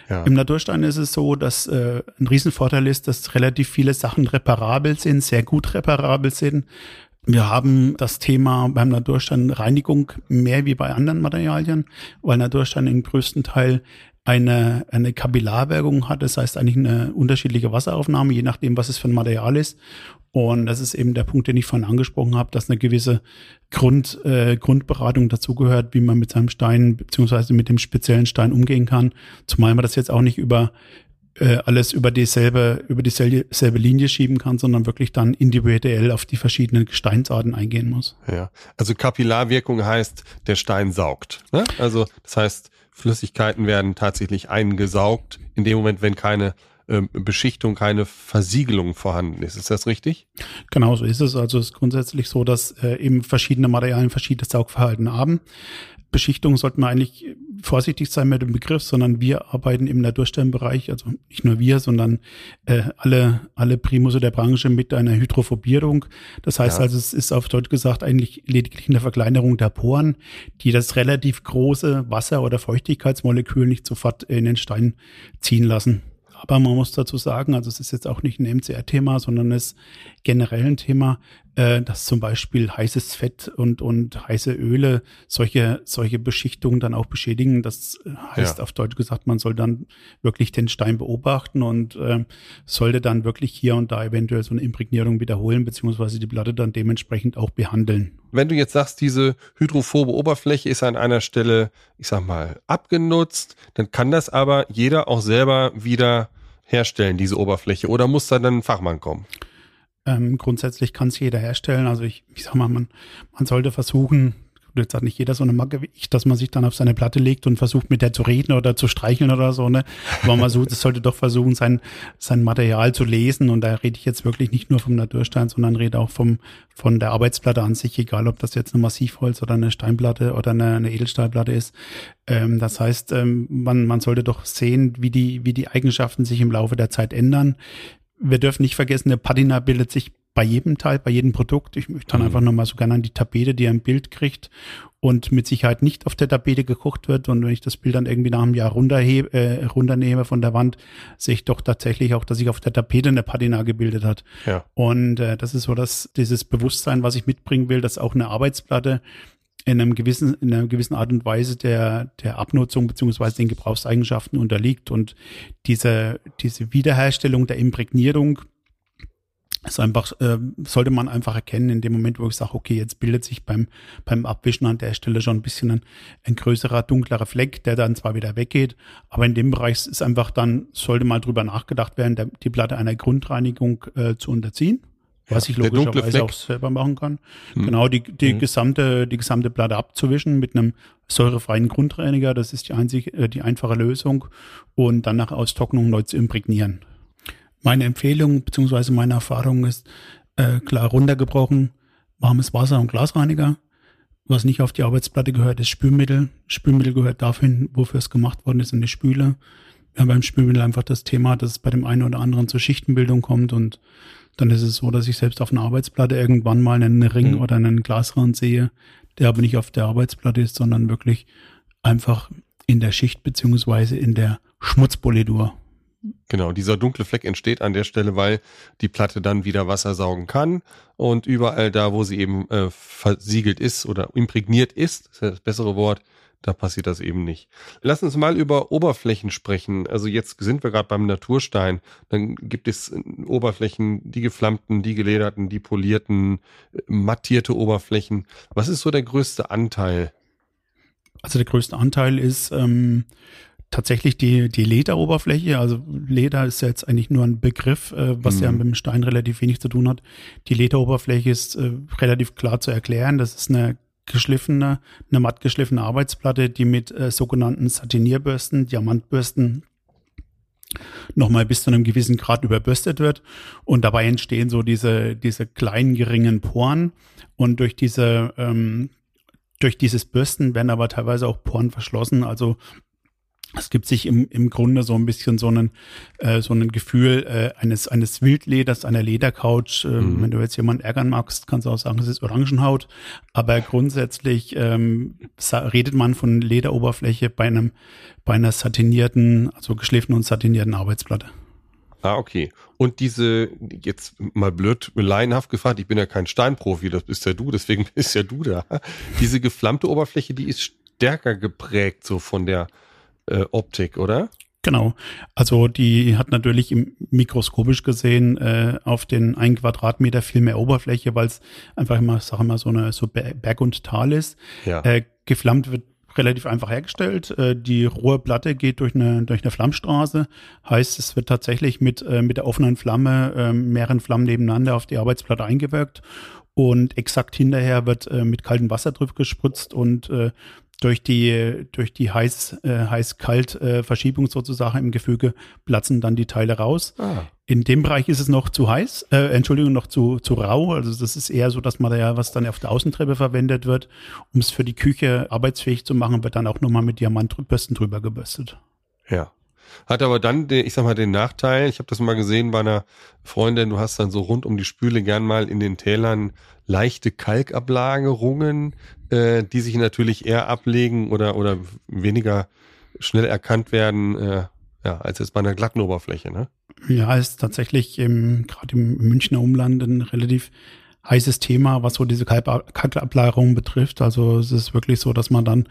Ja. Im Naturstein ist es so, dass äh, ein Riesenvorteil ist, dass relativ viele Sachen reparabel sind, sehr gut reparabel sind. Wir haben das Thema beim Naturstein Reinigung mehr wie bei anderen Materialien, weil Naturstein im größten Teil eine, eine Kapillarwirkung hat. Das heißt eigentlich eine unterschiedliche Wasseraufnahme, je nachdem, was es für ein Material ist. Und das ist eben der Punkt, den ich vorhin angesprochen habe, dass eine gewisse Grund, äh, Grundberatung dazugehört, wie man mit seinem Stein beziehungsweise mit dem speziellen Stein umgehen kann. Zumal man das jetzt auch nicht über äh, alles über dieselbe, über dieselbe Linie schieben kann, sondern wirklich dann individuell auf die verschiedenen Gesteinsarten eingehen muss. Ja, also Kapillarwirkung heißt, der Stein saugt. Ne? Also das heißt, Flüssigkeiten werden tatsächlich eingesaugt in dem Moment, wenn keine ähm, Beschichtung, keine Versiegelung vorhanden ist. Ist das richtig? Genau so ist es. Also es ist grundsätzlich so, dass äh, eben verschiedene Materialien verschiedenes Saugverhalten haben. Beschichtung sollten wir eigentlich vorsichtig sein mit dem Begriff, sondern wir arbeiten im Natursteinbereich, also nicht nur wir, sondern äh, alle, alle Primusse der Branche mit einer Hydrophobierung. Das heißt ja. also, es ist auf Deutsch gesagt eigentlich lediglich eine Verkleinerung der Poren, die das relativ große Wasser- oder Feuchtigkeitsmolekül nicht sofort in den Stein ziehen lassen. Aber man muss dazu sagen, also es ist jetzt auch nicht ein MCR-Thema, sondern es ist generell ein Thema, äh, dass zum Beispiel heißes Fett und, und heiße Öle solche, solche Beschichtungen dann auch beschädigen. Das heißt ja. auf Deutsch gesagt, man soll dann wirklich den Stein beobachten und äh, sollte dann wirklich hier und da eventuell so eine Imprägnierung wiederholen, beziehungsweise die Platte dann dementsprechend auch behandeln. Wenn du jetzt sagst, diese hydrophobe Oberfläche ist an einer Stelle, ich sag mal, abgenutzt, dann kann das aber jeder auch selber wieder herstellen, diese Oberfläche, oder muss da dann ein Fachmann kommen? Ähm, grundsätzlich kann es jeder herstellen. Also ich, ich sag mal, man, man sollte versuchen, jetzt hat nicht jeder so eine Macke wie ich, dass man sich dann auf seine Platte legt und versucht mit der zu reden oder zu streicheln oder so, ne? Aber man so, sollte doch versuchen, sein, sein Material zu lesen. Und da rede ich jetzt wirklich nicht nur vom Naturstein, sondern rede auch vom, von der Arbeitsplatte an sich, egal ob das jetzt eine Massivholz oder eine Steinplatte oder eine, eine Edelstahlplatte ist. Ähm, das heißt, ähm, man, man sollte doch sehen, wie die, wie die Eigenschaften sich im Laufe der Zeit ändern wir dürfen nicht vergessen, eine Patina bildet sich bei jedem Teil, bei jedem Produkt. Ich möchte dann mhm. einfach nochmal so gerne an die Tapete, die ein Bild kriegt und mit Sicherheit nicht auf der Tapete gekocht wird. Und wenn ich das Bild dann irgendwie nach einem Jahr runterhebe, äh, runternehme von der Wand, sehe ich doch tatsächlich auch, dass sich auf der Tapete eine Patina gebildet hat. Ja. Und äh, das ist so dass dieses Bewusstsein, was ich mitbringen will, dass auch eine Arbeitsplatte in einem gewissen, in einer gewissen Art und Weise der, der Abnutzung beziehungsweise den Gebrauchseigenschaften unterliegt. Und diese, diese Wiederherstellung der Imprägnierung ist einfach, äh, sollte man einfach erkennen in dem Moment, wo ich sage, okay, jetzt bildet sich beim, beim Abwischen an der Stelle schon ein bisschen ein, ein größerer, dunklerer Fleck, der dann zwar wieder weggeht, aber in dem Bereich ist einfach dann, sollte mal drüber nachgedacht werden, der, die Platte einer Grundreinigung äh, zu unterziehen was ich logischerweise auch selber machen kann. Hm. Genau, die, die hm. gesamte, die gesamte Platte abzuwischen mit einem säurefreien Grundreiniger. Das ist die einzige, äh, die einfache Lösung. Und dann nach Austrocknung neu zu imprägnieren. Meine Empfehlung bzw. meine Erfahrung ist äh, klar runtergebrochen, warmes Wasser und Glasreiniger. Was nicht auf die Arbeitsplatte gehört, ist Spülmittel. Spülmittel gehört dafür, wofür es gemacht worden ist, in die Spüle. Wir haben beim Spülmittel einfach das Thema, dass es bei dem einen oder anderen zur Schichtenbildung kommt und dann ist es so, dass ich selbst auf einer Arbeitsplatte irgendwann mal einen Ring mhm. oder einen Glasrand sehe, der aber nicht auf der Arbeitsplatte ist, sondern wirklich einfach in der Schicht beziehungsweise in der Schmutzpolitur. Genau, dieser dunkle Fleck entsteht an der Stelle, weil die Platte dann wieder Wasser saugen kann und überall da, wo sie eben äh, versiegelt ist oder imprägniert ist, ist ja das bessere Wort, da passiert das eben nicht. Lass uns mal über Oberflächen sprechen. Also jetzt sind wir gerade beim Naturstein. Dann gibt es äh, Oberflächen, die geflammten, die gelederten, die polierten, äh, mattierte Oberflächen. Was ist so der größte Anteil? Also der größte Anteil ist ähm, tatsächlich die, die Lederoberfläche. Also Leder ist ja jetzt eigentlich nur ein Begriff, äh, was mhm. ja mit dem Stein relativ wenig zu tun hat. Die Lederoberfläche ist äh, relativ klar zu erklären. Das ist eine geschliffene, eine matt geschliffene Arbeitsplatte, die mit äh, sogenannten Satinierbürsten, Diamantbürsten nochmal bis zu einem gewissen Grad überbürstet wird. Und dabei entstehen so diese, diese kleinen, geringen Poren. Und durch diese, ähm, durch dieses Bürsten werden aber teilweise auch Poren verschlossen. Also es gibt sich im, im Grunde so ein bisschen so einen, äh, so ein Gefühl äh, eines, eines Wildleders, einer Ledercouch. Äh, mhm. Wenn du jetzt jemanden ärgern magst, kannst du auch sagen, es ist Orangenhaut. Aber grundsätzlich ähm, redet man von Lederoberfläche bei einem, bei einer satinierten, also geschliffenen und satinierten Arbeitsplatte. Ah, okay. Und diese, jetzt mal blöd, laienhaft gefragt, ich bin ja kein Steinprofi, das bist ja du, deswegen [LAUGHS] bist ja du da. Diese geflammte Oberfläche, die ist stärker geprägt so von der äh, Optik, oder? Genau. Also die hat natürlich im mikroskopisch gesehen äh, auf den ein Quadratmeter viel mehr Oberfläche, weil es einfach immer, sag mal, so eine so Berg und Tal ist. Ja. Äh, geflammt wird relativ einfach hergestellt. Äh, die rohe Platte geht durch eine, durch eine Flammstraße. Heißt, es wird tatsächlich mit, äh, mit der offenen Flamme äh, mehreren Flammen nebeneinander auf die Arbeitsplatte eingewirkt. Und exakt hinterher wird äh, mit kaltem Wasser drüber gespritzt und äh, durch die, durch die heiß, äh, heiß-kalt äh, Verschiebung sozusagen im Gefüge platzen dann die Teile raus. Ah. In dem Bereich ist es noch zu heiß, äh, Entschuldigung, noch zu, zu rau. Also das ist eher so das Material, was dann auf der Außentreppe verwendet wird. Um es für die Küche arbeitsfähig zu machen, wird dann auch nochmal mit Diamantbürsten drüber gebürstet. Ja. Hat aber dann, den, ich sag mal, den Nachteil, ich habe das mal gesehen bei einer Freundin, du hast dann so rund um die Spüle gern mal in den Tälern leichte Kalkablagerungen, äh, die sich natürlich eher ablegen oder, oder weniger schnell erkannt werden, äh, ja, als jetzt bei einer glatten Oberfläche, ne? Ja, ist tatsächlich gerade im Münchner Umland ein relativ heißes Thema, was so diese Kalkablagerung betrifft. Also es ist wirklich so, dass man dann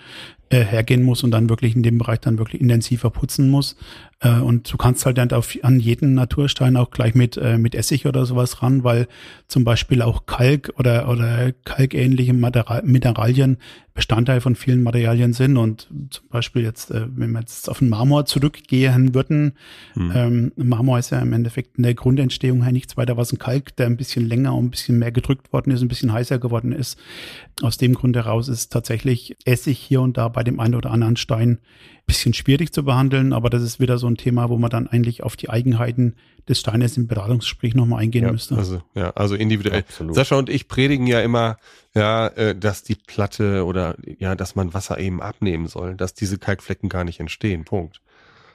äh, hergehen muss und dann wirklich in dem Bereich dann wirklich intensiver putzen muss. Äh, und du kannst halt dann auf, an jeden Naturstein auch gleich mit, äh, mit Essig oder sowas ran, weil zum Beispiel auch Kalk oder, oder kalkähnliche Material, Mineralien Bestandteil von vielen Materialien sind. Und zum Beispiel jetzt, äh, wenn wir jetzt auf den Marmor zurückgehen würden, hm. ähm, Marmor ist ja im Endeffekt in der Grundentstehung her nichts weiter was ein Kalk, der ein bisschen länger und ein bisschen mehr gedrückt worden ist, ein bisschen heißer geworden ist. Aus dem Grund heraus ist tatsächlich Essig hier und da bei dem einen oder anderen Stein bisschen schwierig zu behandeln, aber das ist wieder so ein Thema, wo man dann eigentlich auf die Eigenheiten des Steines im Beratungsgespräch nochmal eingehen ja, müsste. Also, ja, also individuell. Absolut. Sascha und ich predigen ja immer, ja, äh, dass die Platte oder ja, dass man Wasser eben abnehmen soll, dass diese Kalkflecken gar nicht entstehen. Punkt.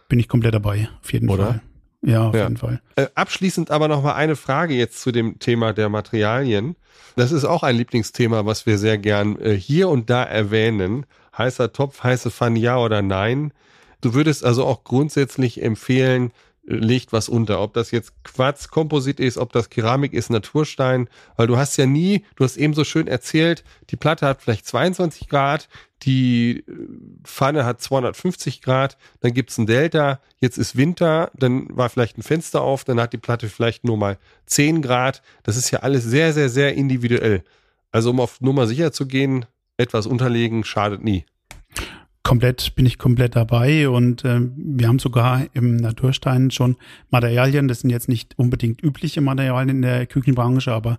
Bin ich komplett dabei, auf jeden oder? Fall. Ja, auf ja. jeden Fall. Äh, abschließend aber noch mal eine Frage jetzt zu dem Thema der Materialien. Das ist auch ein Lieblingsthema, was wir sehr gern äh, hier und da erwähnen. Heißer Topf, heiße Pfanne, ja oder nein? Du würdest also auch grundsätzlich empfehlen, legt was unter. Ob das jetzt Quarz, Komposit ist, ob das Keramik ist, Naturstein, weil du hast ja nie, du hast eben so schön erzählt, die Platte hat vielleicht 22 Grad, die äh, Pfanne hat 250 Grad, dann gibt's ein Delta, jetzt ist Winter, dann war vielleicht ein Fenster auf, dann hat die Platte vielleicht nur mal 10 Grad. Das ist ja alles sehr, sehr, sehr individuell. Also um auf Nummer sicher zu gehen, etwas unterlegen schadet nie. Komplett, bin ich komplett dabei und äh, wir haben sogar im Naturstein schon Materialien, das sind jetzt nicht unbedingt übliche Materialien in der Küchenbranche, aber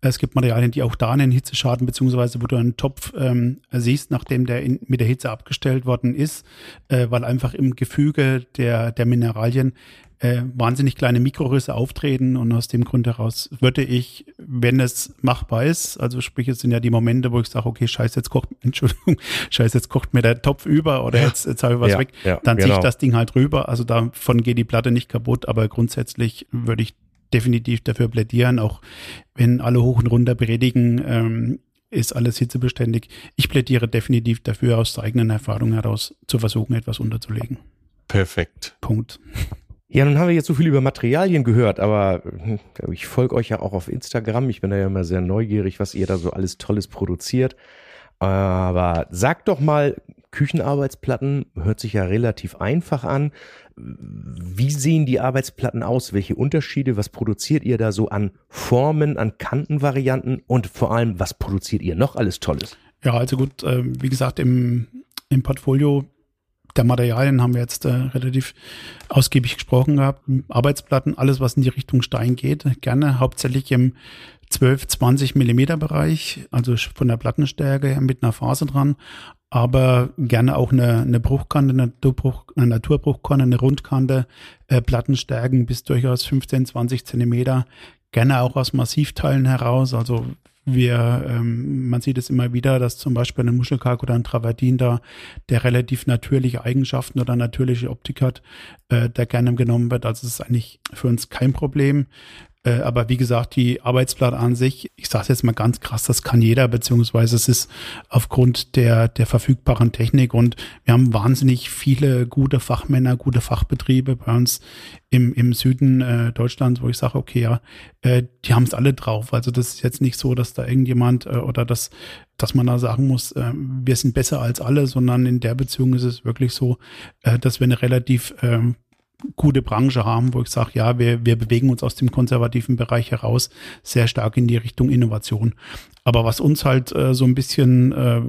es gibt Materialien, die auch da einen Hitzeschaden, beziehungsweise wo du einen Topf ähm, siehst, nachdem der in, mit der Hitze abgestellt worden ist, äh, weil einfach im Gefüge der, der Mineralien äh, wahnsinnig kleine Mikrorisse auftreten und aus dem Grund heraus würde ich, wenn es machbar ist, also sprich, es sind ja die Momente, wo ich sage, okay, scheiße, jetzt kocht, [LAUGHS] Entschuldigung, scheiße, jetzt kocht mir der Topf über oder jetzt, jetzt habe ich was ja, weg, ja, dann genau. ziehe ich das Ding halt rüber, also davon geht die Platte nicht kaputt, aber grundsätzlich würde ich definitiv dafür plädieren, auch wenn alle hoch und runter predigen, ähm, ist alles hitzebeständig. Ich plädiere definitiv dafür, aus der eigenen Erfahrung heraus zu versuchen, etwas unterzulegen. Perfekt. Punkt. Ja, nun haben wir jetzt so viel über Materialien gehört, aber hm, ich folge euch ja auch auf Instagram. Ich bin da ja immer sehr neugierig, was ihr da so alles Tolles produziert. Aber sagt doch mal, Küchenarbeitsplatten hört sich ja relativ einfach an. Wie sehen die Arbeitsplatten aus? Welche Unterschiede? Was produziert ihr da so an Formen, an Kantenvarianten? Und vor allem, was produziert ihr noch alles Tolles? Ja, also gut, äh, wie gesagt, im, im Portfolio der Materialien haben wir jetzt äh, relativ ausgiebig gesprochen gehabt. Arbeitsplatten, alles, was in die Richtung Stein geht, gerne. Hauptsächlich im 12, 20 Millimeter Bereich, also von der Plattenstärke mit einer Phase dran, aber gerne auch eine, eine Bruchkante, eine, Naturbruch, eine Naturbruchkante, eine Rundkante, äh, Plattenstärken bis durchaus 15, 20 Zentimeter, gerne auch aus Massivteilen heraus, also wir, ähm, man sieht es immer wieder, dass zum Beispiel ein Muschelkalk oder ein Travertin da, der relativ natürliche Eigenschaften oder natürliche Optik hat, äh, der gerne genommen wird. Also es ist eigentlich für uns kein Problem. Äh, aber wie gesagt, die Arbeitsblatt an sich, ich sage jetzt mal ganz krass, das kann jeder, beziehungsweise es ist aufgrund der, der verfügbaren Technik und wir haben wahnsinnig viele gute Fachmänner, gute Fachbetriebe bei uns im, im Süden äh, Deutschlands, wo ich sage, okay, ja, äh, die haben es alle drauf. Also das ist jetzt nicht so, dass da irgendjemand äh, oder dass, dass man da sagen muss, äh, wir sind besser als alle, sondern in der Beziehung ist es wirklich so, äh, dass wir eine relativ äh, gute Branche haben, wo ich sage, ja, wir, wir bewegen uns aus dem konservativen Bereich heraus sehr stark in die Richtung Innovation. Aber was uns halt äh, so ein bisschen äh,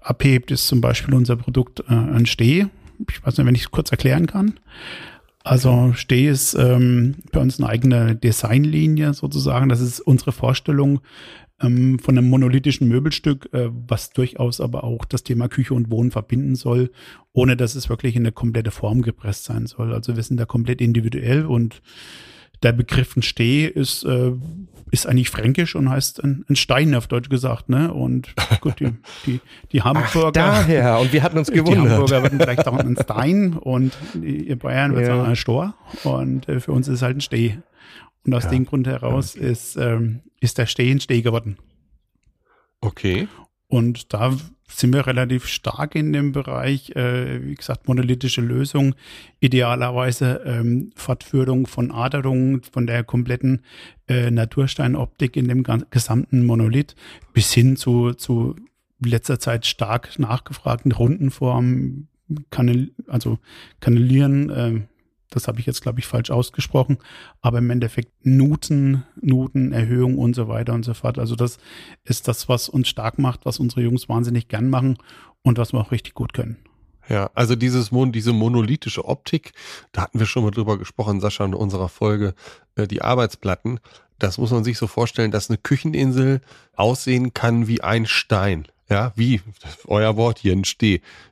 abhebt, ist zum Beispiel unser Produkt äh, ein Steh. Ich weiß nicht, wenn ich es kurz erklären kann. Also Steh ist ähm, bei uns eine eigene Designlinie sozusagen. Das ist unsere Vorstellung, ähm, von einem monolithischen Möbelstück, äh, was durchaus aber auch das Thema Küche und Wohnen verbinden soll, ohne dass es wirklich in eine komplette Form gepresst sein soll. Also wir sind da komplett individuell und der Begriff ein Steh ist, äh, ist eigentlich fränkisch und heißt ein, ein, Stein auf Deutsch gesagt, ne? Und gut, die, die, die Hamburger. Ach, daher, und wir hatten uns gewundert. Die Hamburger würden vielleicht auch ein Stein und ihr Bayern wird ja. sagen ein Stor. Und äh, für uns ist es halt ein Steh. Und aus ja. dem Grund heraus okay. ist, ähm, ist der Stehen Steh geworden. Okay. Und da sind wir relativ stark in dem Bereich, äh, wie gesagt, monolithische Lösung, idealerweise ähm, Fortführung von Aderungen von der kompletten äh, Natursteinoptik in dem gesamten Monolith bis hin zu, zu letzter Zeit stark nachgefragten Rundenformen, Kanal, also Kanalieren, äh, das habe ich jetzt, glaube ich, falsch ausgesprochen. Aber im Endeffekt Nuten, Nutenerhöhung und so weiter und so fort. Also das ist das, was uns stark macht, was unsere Jungs wahnsinnig gern machen und was wir auch richtig gut können. Ja, also dieses Mon diese monolithische Optik, da hatten wir schon mal drüber gesprochen, Sascha, in unserer Folge, äh, die Arbeitsplatten. Das muss man sich so vorstellen, dass eine Kücheninsel aussehen kann wie ein Stein ja, wie, euer Wort hier, ein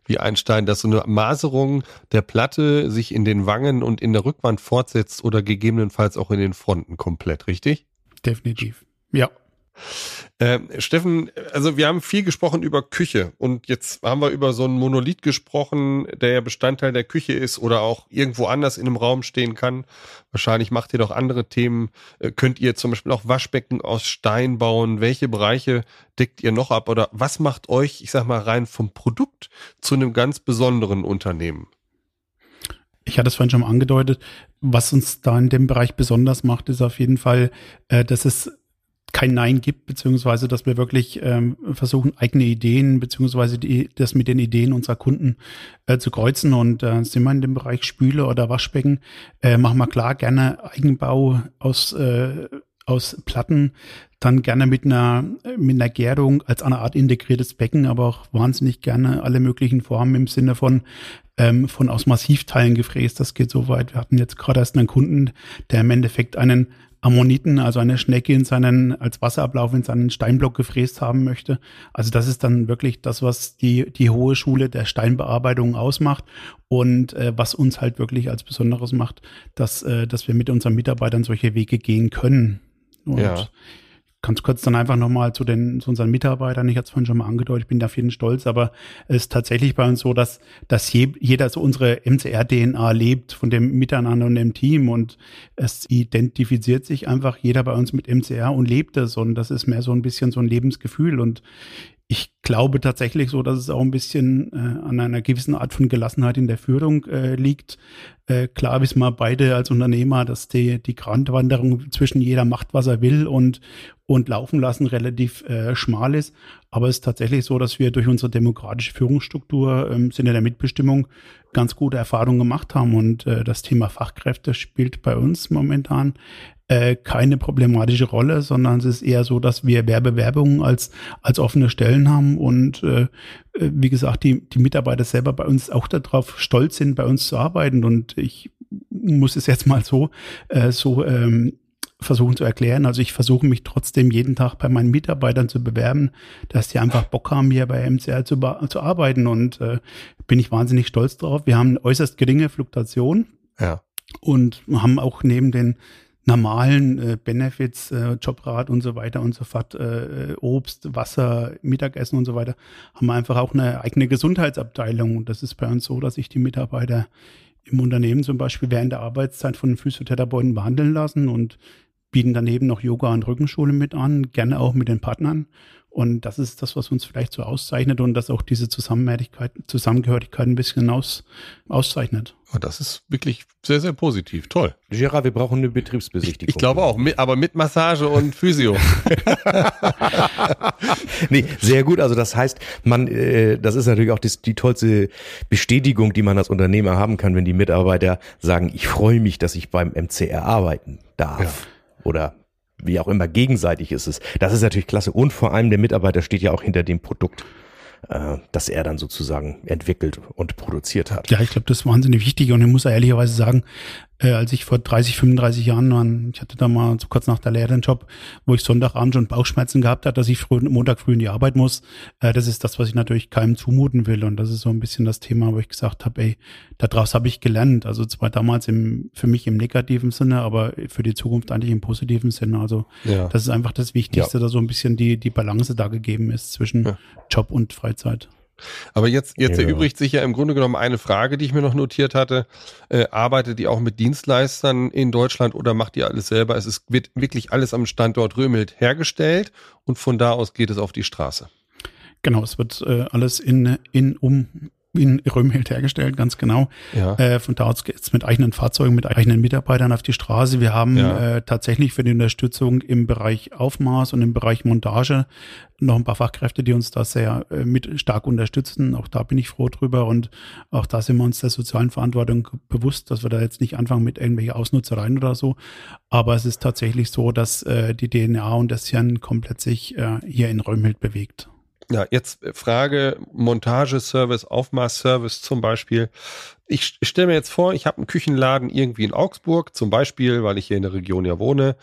wie ein Stein, dass so eine Maserung der Platte sich in den Wangen und in der Rückwand fortsetzt oder gegebenenfalls auch in den Fronten komplett, richtig? Definitiv. Ja. Äh, Steffen, also wir haben viel gesprochen über Küche und jetzt haben wir über so einen Monolith gesprochen, der ja Bestandteil der Küche ist oder auch irgendwo anders in einem Raum stehen kann. Wahrscheinlich macht ihr doch andere Themen. Äh, könnt ihr zum Beispiel auch Waschbecken aus Stein bauen? Welche Bereiche deckt ihr noch ab oder was macht euch, ich sag mal, rein vom Produkt zu einem ganz besonderen Unternehmen? Ich hatte es vorhin schon mal angedeutet. Was uns da in dem Bereich besonders macht, ist auf jeden Fall, äh, dass es kein Nein gibt, beziehungsweise dass wir wirklich ähm, versuchen, eigene Ideen, beziehungsweise die, das mit den Ideen unserer Kunden äh, zu kreuzen. Und äh, sind wir in dem Bereich Spüle oder Waschbecken, äh, machen wir klar gerne Eigenbau aus, äh, aus Platten, dann gerne mit einer, mit einer Gärung als eine Art integriertes Becken, aber auch wahnsinnig gerne alle möglichen Formen im Sinne von ähm, von aus Massivteilen gefräst. Das geht so weit. Wir hatten jetzt gerade erst einen Kunden, der im Endeffekt einen Ammoniten, also eine Schnecke in seinen, als Wasserablauf in seinen Steinblock gefräst haben möchte. Also das ist dann wirklich das, was die, die hohe Schule der Steinbearbeitung ausmacht und äh, was uns halt wirklich als Besonderes macht, dass, äh, dass wir mit unseren Mitarbeitern solche Wege gehen können. Und ja. Ganz kurz dann einfach nochmal zu den, zu unseren Mitarbeitern. Ich hatte es vorhin schon mal angedeutet, ich bin da jeden stolz, aber es ist tatsächlich bei uns so, dass, dass je, jeder so unsere MCR-DNA lebt von dem Miteinander und dem Team und es identifiziert sich einfach jeder bei uns mit MCR und lebt es und das ist mehr so ein bisschen so ein Lebensgefühl und ich glaube tatsächlich so, dass es auch ein bisschen äh, an einer gewissen Art von Gelassenheit in der Führung äh, liegt. Äh, klar wissen wir beide als Unternehmer, dass die, die Grandwanderung zwischen jeder macht, was er will und, und laufen lassen relativ äh, schmal ist. Aber es ist tatsächlich so, dass wir durch unsere demokratische Führungsstruktur im Sinne der Mitbestimmung ganz gute Erfahrungen gemacht haben. Und äh, das Thema Fachkräfte spielt bei uns momentan äh, keine problematische Rolle, sondern es ist eher so, dass wir Werbewerbungen als, als offene Stellen haben und äh, wie gesagt, die, die Mitarbeiter selber bei uns auch darauf stolz sind, bei uns zu arbeiten. Und ich muss es jetzt mal so, äh, so ähm, versuchen zu erklären. Also ich versuche mich trotzdem jeden Tag bei meinen Mitarbeitern zu bewerben, dass die einfach Bock haben, hier bei MCR zu, zu arbeiten. Und äh, bin ich wahnsinnig stolz drauf. Wir haben eine äußerst geringe Fluktuation. Ja. Und haben auch neben den normalen äh, Benefits, äh, Jobrat und so weiter und so fort, äh, Obst, Wasser, Mittagessen und so weiter, haben wir einfach auch eine eigene Gesundheitsabteilung. Und das ist bei uns so, dass sich die Mitarbeiter im Unternehmen zum Beispiel während der Arbeitszeit von den Physiotherapeuten behandeln lassen und bieten daneben noch Yoga und Rückenschule mit an, gerne auch mit den Partnern. Und das ist das, was uns vielleicht so auszeichnet und das auch diese Zusammenhörigkeit, Zusammengehörigkeit ein bisschen aus, auszeichnet. Oh, das ist wirklich sehr, sehr positiv. Toll. Gerard, wir brauchen eine Betriebsbesichtigung. Ich, ich glaube auch, mit, aber mit Massage und [LAUGHS] Physio. [LAUGHS] nee, sehr gut. Also das heißt, man, äh, das ist natürlich auch das, die tollste Bestätigung, die man als Unternehmer haben kann, wenn die Mitarbeiter sagen, ich freue mich, dass ich beim MCR arbeiten darf. Ja. Oder wie auch immer gegenseitig ist es. Das ist natürlich klasse. Und vor allem der Mitarbeiter steht ja auch hinter dem Produkt äh, das er dann sozusagen entwickelt und produziert hat. Ja, ich glaube, das ist wahnsinnig wichtig und ich muss ehrlicherweise sagen, äh, als ich vor 30, 35 Jahren war, ich hatte da mal so kurz nach der Lehre einen Job, wo ich Sonntagabend schon Bauchschmerzen gehabt habe, dass ich früh, Montag früh in die Arbeit muss. Äh, das ist das, was ich natürlich keinem zumuten will und das ist so ein bisschen das Thema, wo ich gesagt habe, ey, daraus habe ich gelernt. Also zwar damals im, für mich im negativen Sinne, aber für die Zukunft eigentlich im positiven Sinne. Also ja. das ist einfach das Wichtigste, ja. dass so ein bisschen die, die Balance da gegeben ist zwischen ja. Job und Freizeit. Aber jetzt, jetzt ja. erübrigt sich ja im Grunde genommen eine Frage, die ich mir noch notiert hatte. Äh, arbeitet ihr auch mit Dienstleistern in Deutschland oder macht ihr alles selber? Es ist, wird wirklich alles am Standort Römhild hergestellt und von da aus geht es auf die Straße. Genau, es wird äh, alles in, in, um, in Römhild hergestellt, ganz genau. Ja. Äh, von da aus geht's mit eigenen Fahrzeugen, mit eigenen Mitarbeitern auf die Straße. Wir haben ja. äh, tatsächlich für die Unterstützung im Bereich Aufmaß und im Bereich Montage noch ein paar Fachkräfte, die uns da sehr äh, mit stark unterstützen. Auch da bin ich froh drüber und auch da sind wir uns der sozialen Verantwortung bewusst, dass wir da jetzt nicht anfangen mit irgendwelchen Ausnutzereien oder so. Aber es ist tatsächlich so, dass äh, die DNA und das Hirn komplett sich äh, hier in Römhild bewegt. Ja, jetzt Frage Montageservice, Aufmaßservice zum Beispiel. Ich stelle mir jetzt vor, ich habe einen Küchenladen irgendwie in Augsburg, zum Beispiel, weil ich hier in der Region ja wohne.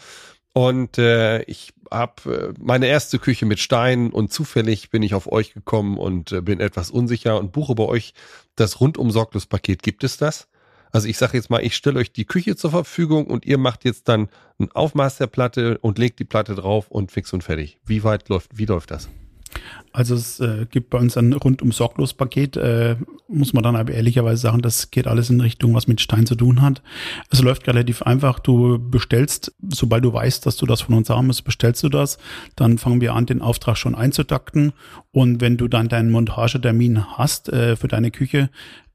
Und äh, ich habe äh, meine erste Küche mit Steinen und zufällig bin ich auf euch gekommen und äh, bin etwas unsicher und buche bei euch das rundum sorglos Paket. Gibt es das? Also ich sage jetzt mal, ich stelle euch die Küche zur Verfügung und ihr macht jetzt dann ein Aufmaß der Platte und legt die Platte drauf und fix und fertig. Wie weit läuft, wie läuft das? Also es äh, gibt bei uns ein rundum sorglos Paket, äh, muss man dann aber ehrlicherweise sagen, das geht alles in Richtung, was mit Stein zu tun hat. Es läuft relativ einfach. Du bestellst, sobald du weißt, dass du das von uns haben musst, bestellst du das. Dann fangen wir an, den Auftrag schon einzutakten. Und wenn du dann deinen Montagetermin hast äh, für deine Küche,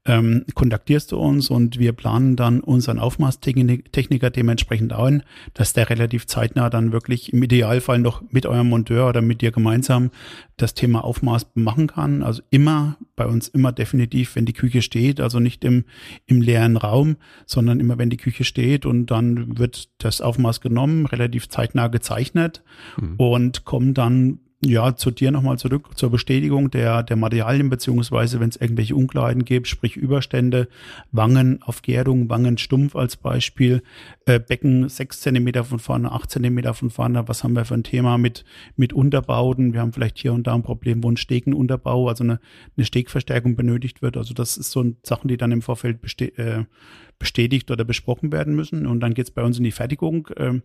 ähm, kontaktierst du uns und wir planen dann unseren Aufmaßtechniker dementsprechend ein, dass der relativ zeitnah dann wirklich im Idealfall noch mit eurem Monteur oder mit dir gemeinsam das Thema Aufmaß machen kann. Also immer bei uns immer definitiv, wenn die Küche steht, also nicht im, im leeren Raum, sondern immer wenn die Küche steht und dann wird das Aufmaß genommen, relativ zeitnah gezeichnet mhm. und kommen dann ja, zu dir nochmal zurück zur Bestätigung der, der Materialien, beziehungsweise wenn es irgendwelche Unklarheiten gibt, sprich Überstände, Wangen auf Gärung, Wangen stumpf als Beispiel, äh, Becken sechs Zentimeter von vorne, acht Zentimeter von vorne, was haben wir für ein Thema mit, mit Unterbauten? Wir haben vielleicht hier und da ein Problem, wo ein Stegenunterbau, also eine, eine Stegverstärkung benötigt wird. Also das ist so Sachen, die dann im Vorfeld äh, bestätigt oder besprochen werden müssen. Und dann geht's bei uns in die Fertigung. Äh,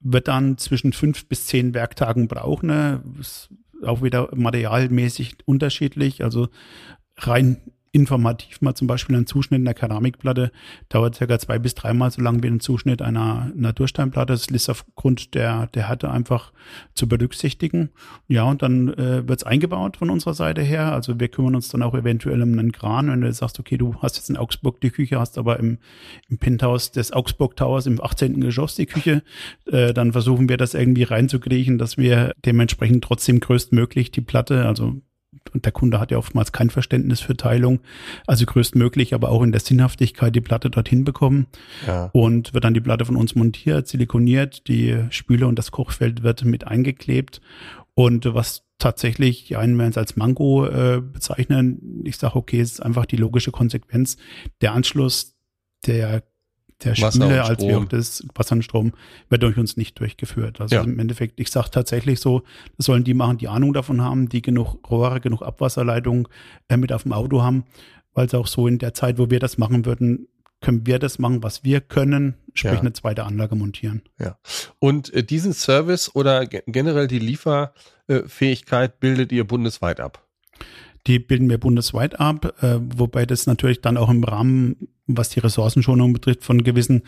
wird dann zwischen fünf bis zehn Werktagen brauchen. Ne? Ist auch wieder materialmäßig unterschiedlich. Also rein informativ mal zum Beispiel ein Zuschnitt einer Keramikplatte dauert circa zwei bis dreimal so lang wie ein Zuschnitt einer Natursteinplatte. Das ist aufgrund der, der Härte einfach zu berücksichtigen. Ja, und dann äh, wird es eingebaut von unserer Seite her. Also wir kümmern uns dann auch eventuell um einen Kran, wenn du sagst, okay, du hast jetzt in Augsburg die Küche, hast aber im, im Penthouse des Augsburg Towers im 18. Geschoss die Küche, äh, dann versuchen wir das irgendwie reinzukriechen, dass wir dementsprechend trotzdem größtmöglich die Platte, also und der Kunde hat ja oftmals kein Verständnis für Teilung, also größtmöglich, aber auch in der Sinnhaftigkeit die Platte dorthin bekommen ja. und wird dann die Platte von uns montiert, silikoniert, die Spüle und das Kochfeld wird mit eingeklebt und was tatsächlich, die einen werden es als Mango äh, bezeichnen. Ich sage, okay, es ist einfach die logische Konsequenz. Der Anschluss der der Spüle als wie auch das Wasser und Strom wird durch uns nicht durchgeführt. Also ja. im Endeffekt, ich sage tatsächlich so, das sollen die machen, die Ahnung davon haben, die genug Rohre, genug Abwasserleitung äh, mit auf dem Auto haben, weil es auch so in der Zeit, wo wir das machen würden, können wir das machen, was wir können, sprich ja. eine zweite Anlage montieren. Ja. Und äh, diesen Service oder generell die Lieferfähigkeit bildet ihr bundesweit ab? Die bilden wir bundesweit ab, äh, wobei das natürlich dann auch im Rahmen was die Ressourcenschonung betrifft, von gewissen,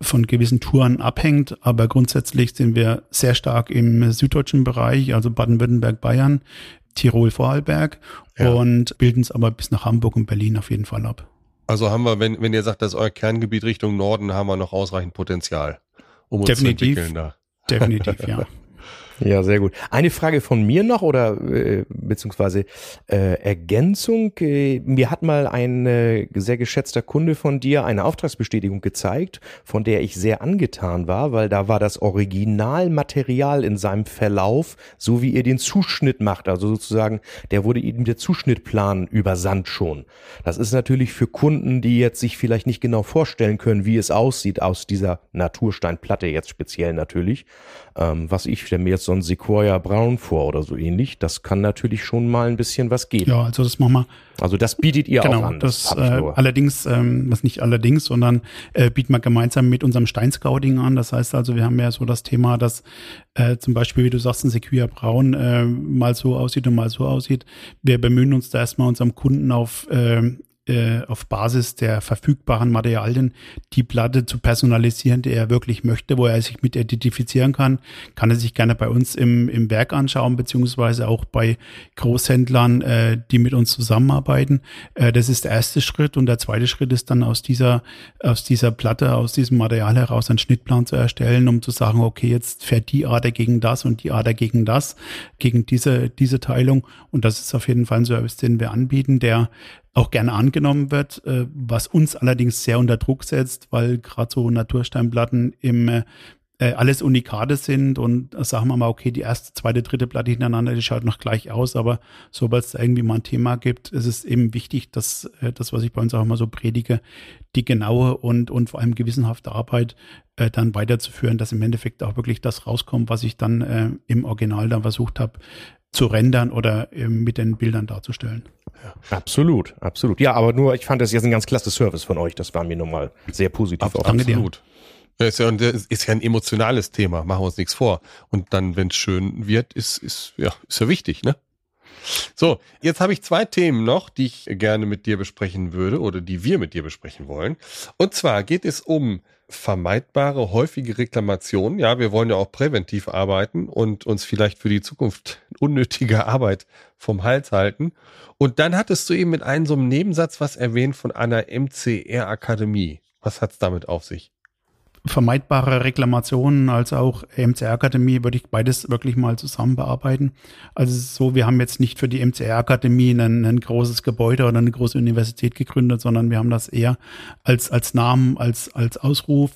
von gewissen Touren abhängt. Aber grundsätzlich sind wir sehr stark im süddeutschen Bereich, also Baden-Württemberg, Bayern, Tirol, Vorarlberg ja. und bilden es aber bis nach Hamburg und Berlin auf jeden Fall ab. Also haben wir, wenn, wenn ihr sagt, das ist euer Kerngebiet Richtung Norden, haben wir noch ausreichend Potenzial, um uns Definitiv. zu entwickeln da. Definitiv, ja. [LAUGHS] Ja, sehr gut. Eine Frage von mir noch oder äh, beziehungsweise äh, Ergänzung. Äh, mir hat mal ein äh, sehr geschätzter Kunde von dir eine Auftragsbestätigung gezeigt, von der ich sehr angetan war, weil da war das Originalmaterial in seinem Verlauf, so wie ihr den Zuschnitt macht. Also sozusagen, der wurde eben der Zuschnittplan übersandt schon. Das ist natürlich für Kunden, die jetzt sich vielleicht nicht genau vorstellen können, wie es aussieht aus dieser Natursteinplatte jetzt speziell natürlich ähm, was ich mir jetzt so ein Sequoia Brown vor oder so ähnlich. Das kann natürlich schon mal ein bisschen was geben. Ja, also das machen wir. Also das bietet ihr genau, auch an. Das, das äh, allerdings, ähm, was nicht allerdings, sondern äh, bieten wir gemeinsam mit unserem Steinscouting an. Das heißt also, wir haben ja so das Thema, dass äh, zum Beispiel, wie du sagst, ein Sequoia Braun äh, mal so aussieht und mal so aussieht. Wir bemühen uns da erstmal unserem Kunden auf äh, äh, auf Basis der verfügbaren Materialien die Platte zu personalisieren, die er wirklich möchte, wo er sich mit identifizieren kann, kann er sich gerne bei uns im, im Werk anschauen, beziehungsweise auch bei Großhändlern, äh, die mit uns zusammenarbeiten. Äh, das ist der erste Schritt und der zweite Schritt ist dann aus dieser, aus dieser Platte, aus diesem Material heraus einen Schnittplan zu erstellen, um zu sagen, okay, jetzt fährt die Ader gegen das und die Ader gegen das, gegen diese, diese Teilung. Und das ist auf jeden Fall ein Service, den wir anbieten, der auch gerne angenommen wird, äh, was uns allerdings sehr unter Druck setzt, weil gerade so Natursteinplatten im äh, alles Unikate sind und sagen wir mal, okay, die erste, zweite, dritte Platte hintereinander, die schaut noch gleich aus, aber sobald es da irgendwie mal ein Thema gibt, ist es eben wichtig, dass äh, das, was ich bei uns auch immer so predige, die genaue und, und vor allem gewissenhafte Arbeit äh, dann weiterzuführen, dass im Endeffekt auch wirklich das rauskommt, was ich dann äh, im Original dann versucht habe zu rendern oder äh, mit den Bildern darzustellen. Ja. Absolut, absolut. Ja, aber nur, ich fand das jetzt ein ganz klasse Service von euch. Das war mir nun mal sehr positiv. Ab, absolut. Ja, ist ja, ist ja ein emotionales Thema, machen wir uns nichts vor. Und dann, wenn es schön wird, ist, ist, ja, ist ja wichtig, ne? So, jetzt habe ich zwei Themen noch, die ich gerne mit dir besprechen würde oder die wir mit dir besprechen wollen. Und zwar geht es um vermeidbare, häufige Reklamationen. Ja, wir wollen ja auch präventiv arbeiten und uns vielleicht für die Zukunft [LAUGHS] unnötige Arbeit vom Hals halten. Und dann hattest du eben mit einem so einem Nebensatz was erwähnt von einer MCR-Akademie. Was hat's damit auf sich? Vermeidbare Reklamationen als auch MCR-Akademie würde ich beides wirklich mal zusammen bearbeiten. Also so, wir haben jetzt nicht für die MCR-Akademie ein, ein, großes Gebäude oder eine große Universität gegründet, sondern wir haben das eher als, als Namen, als, als Ausruf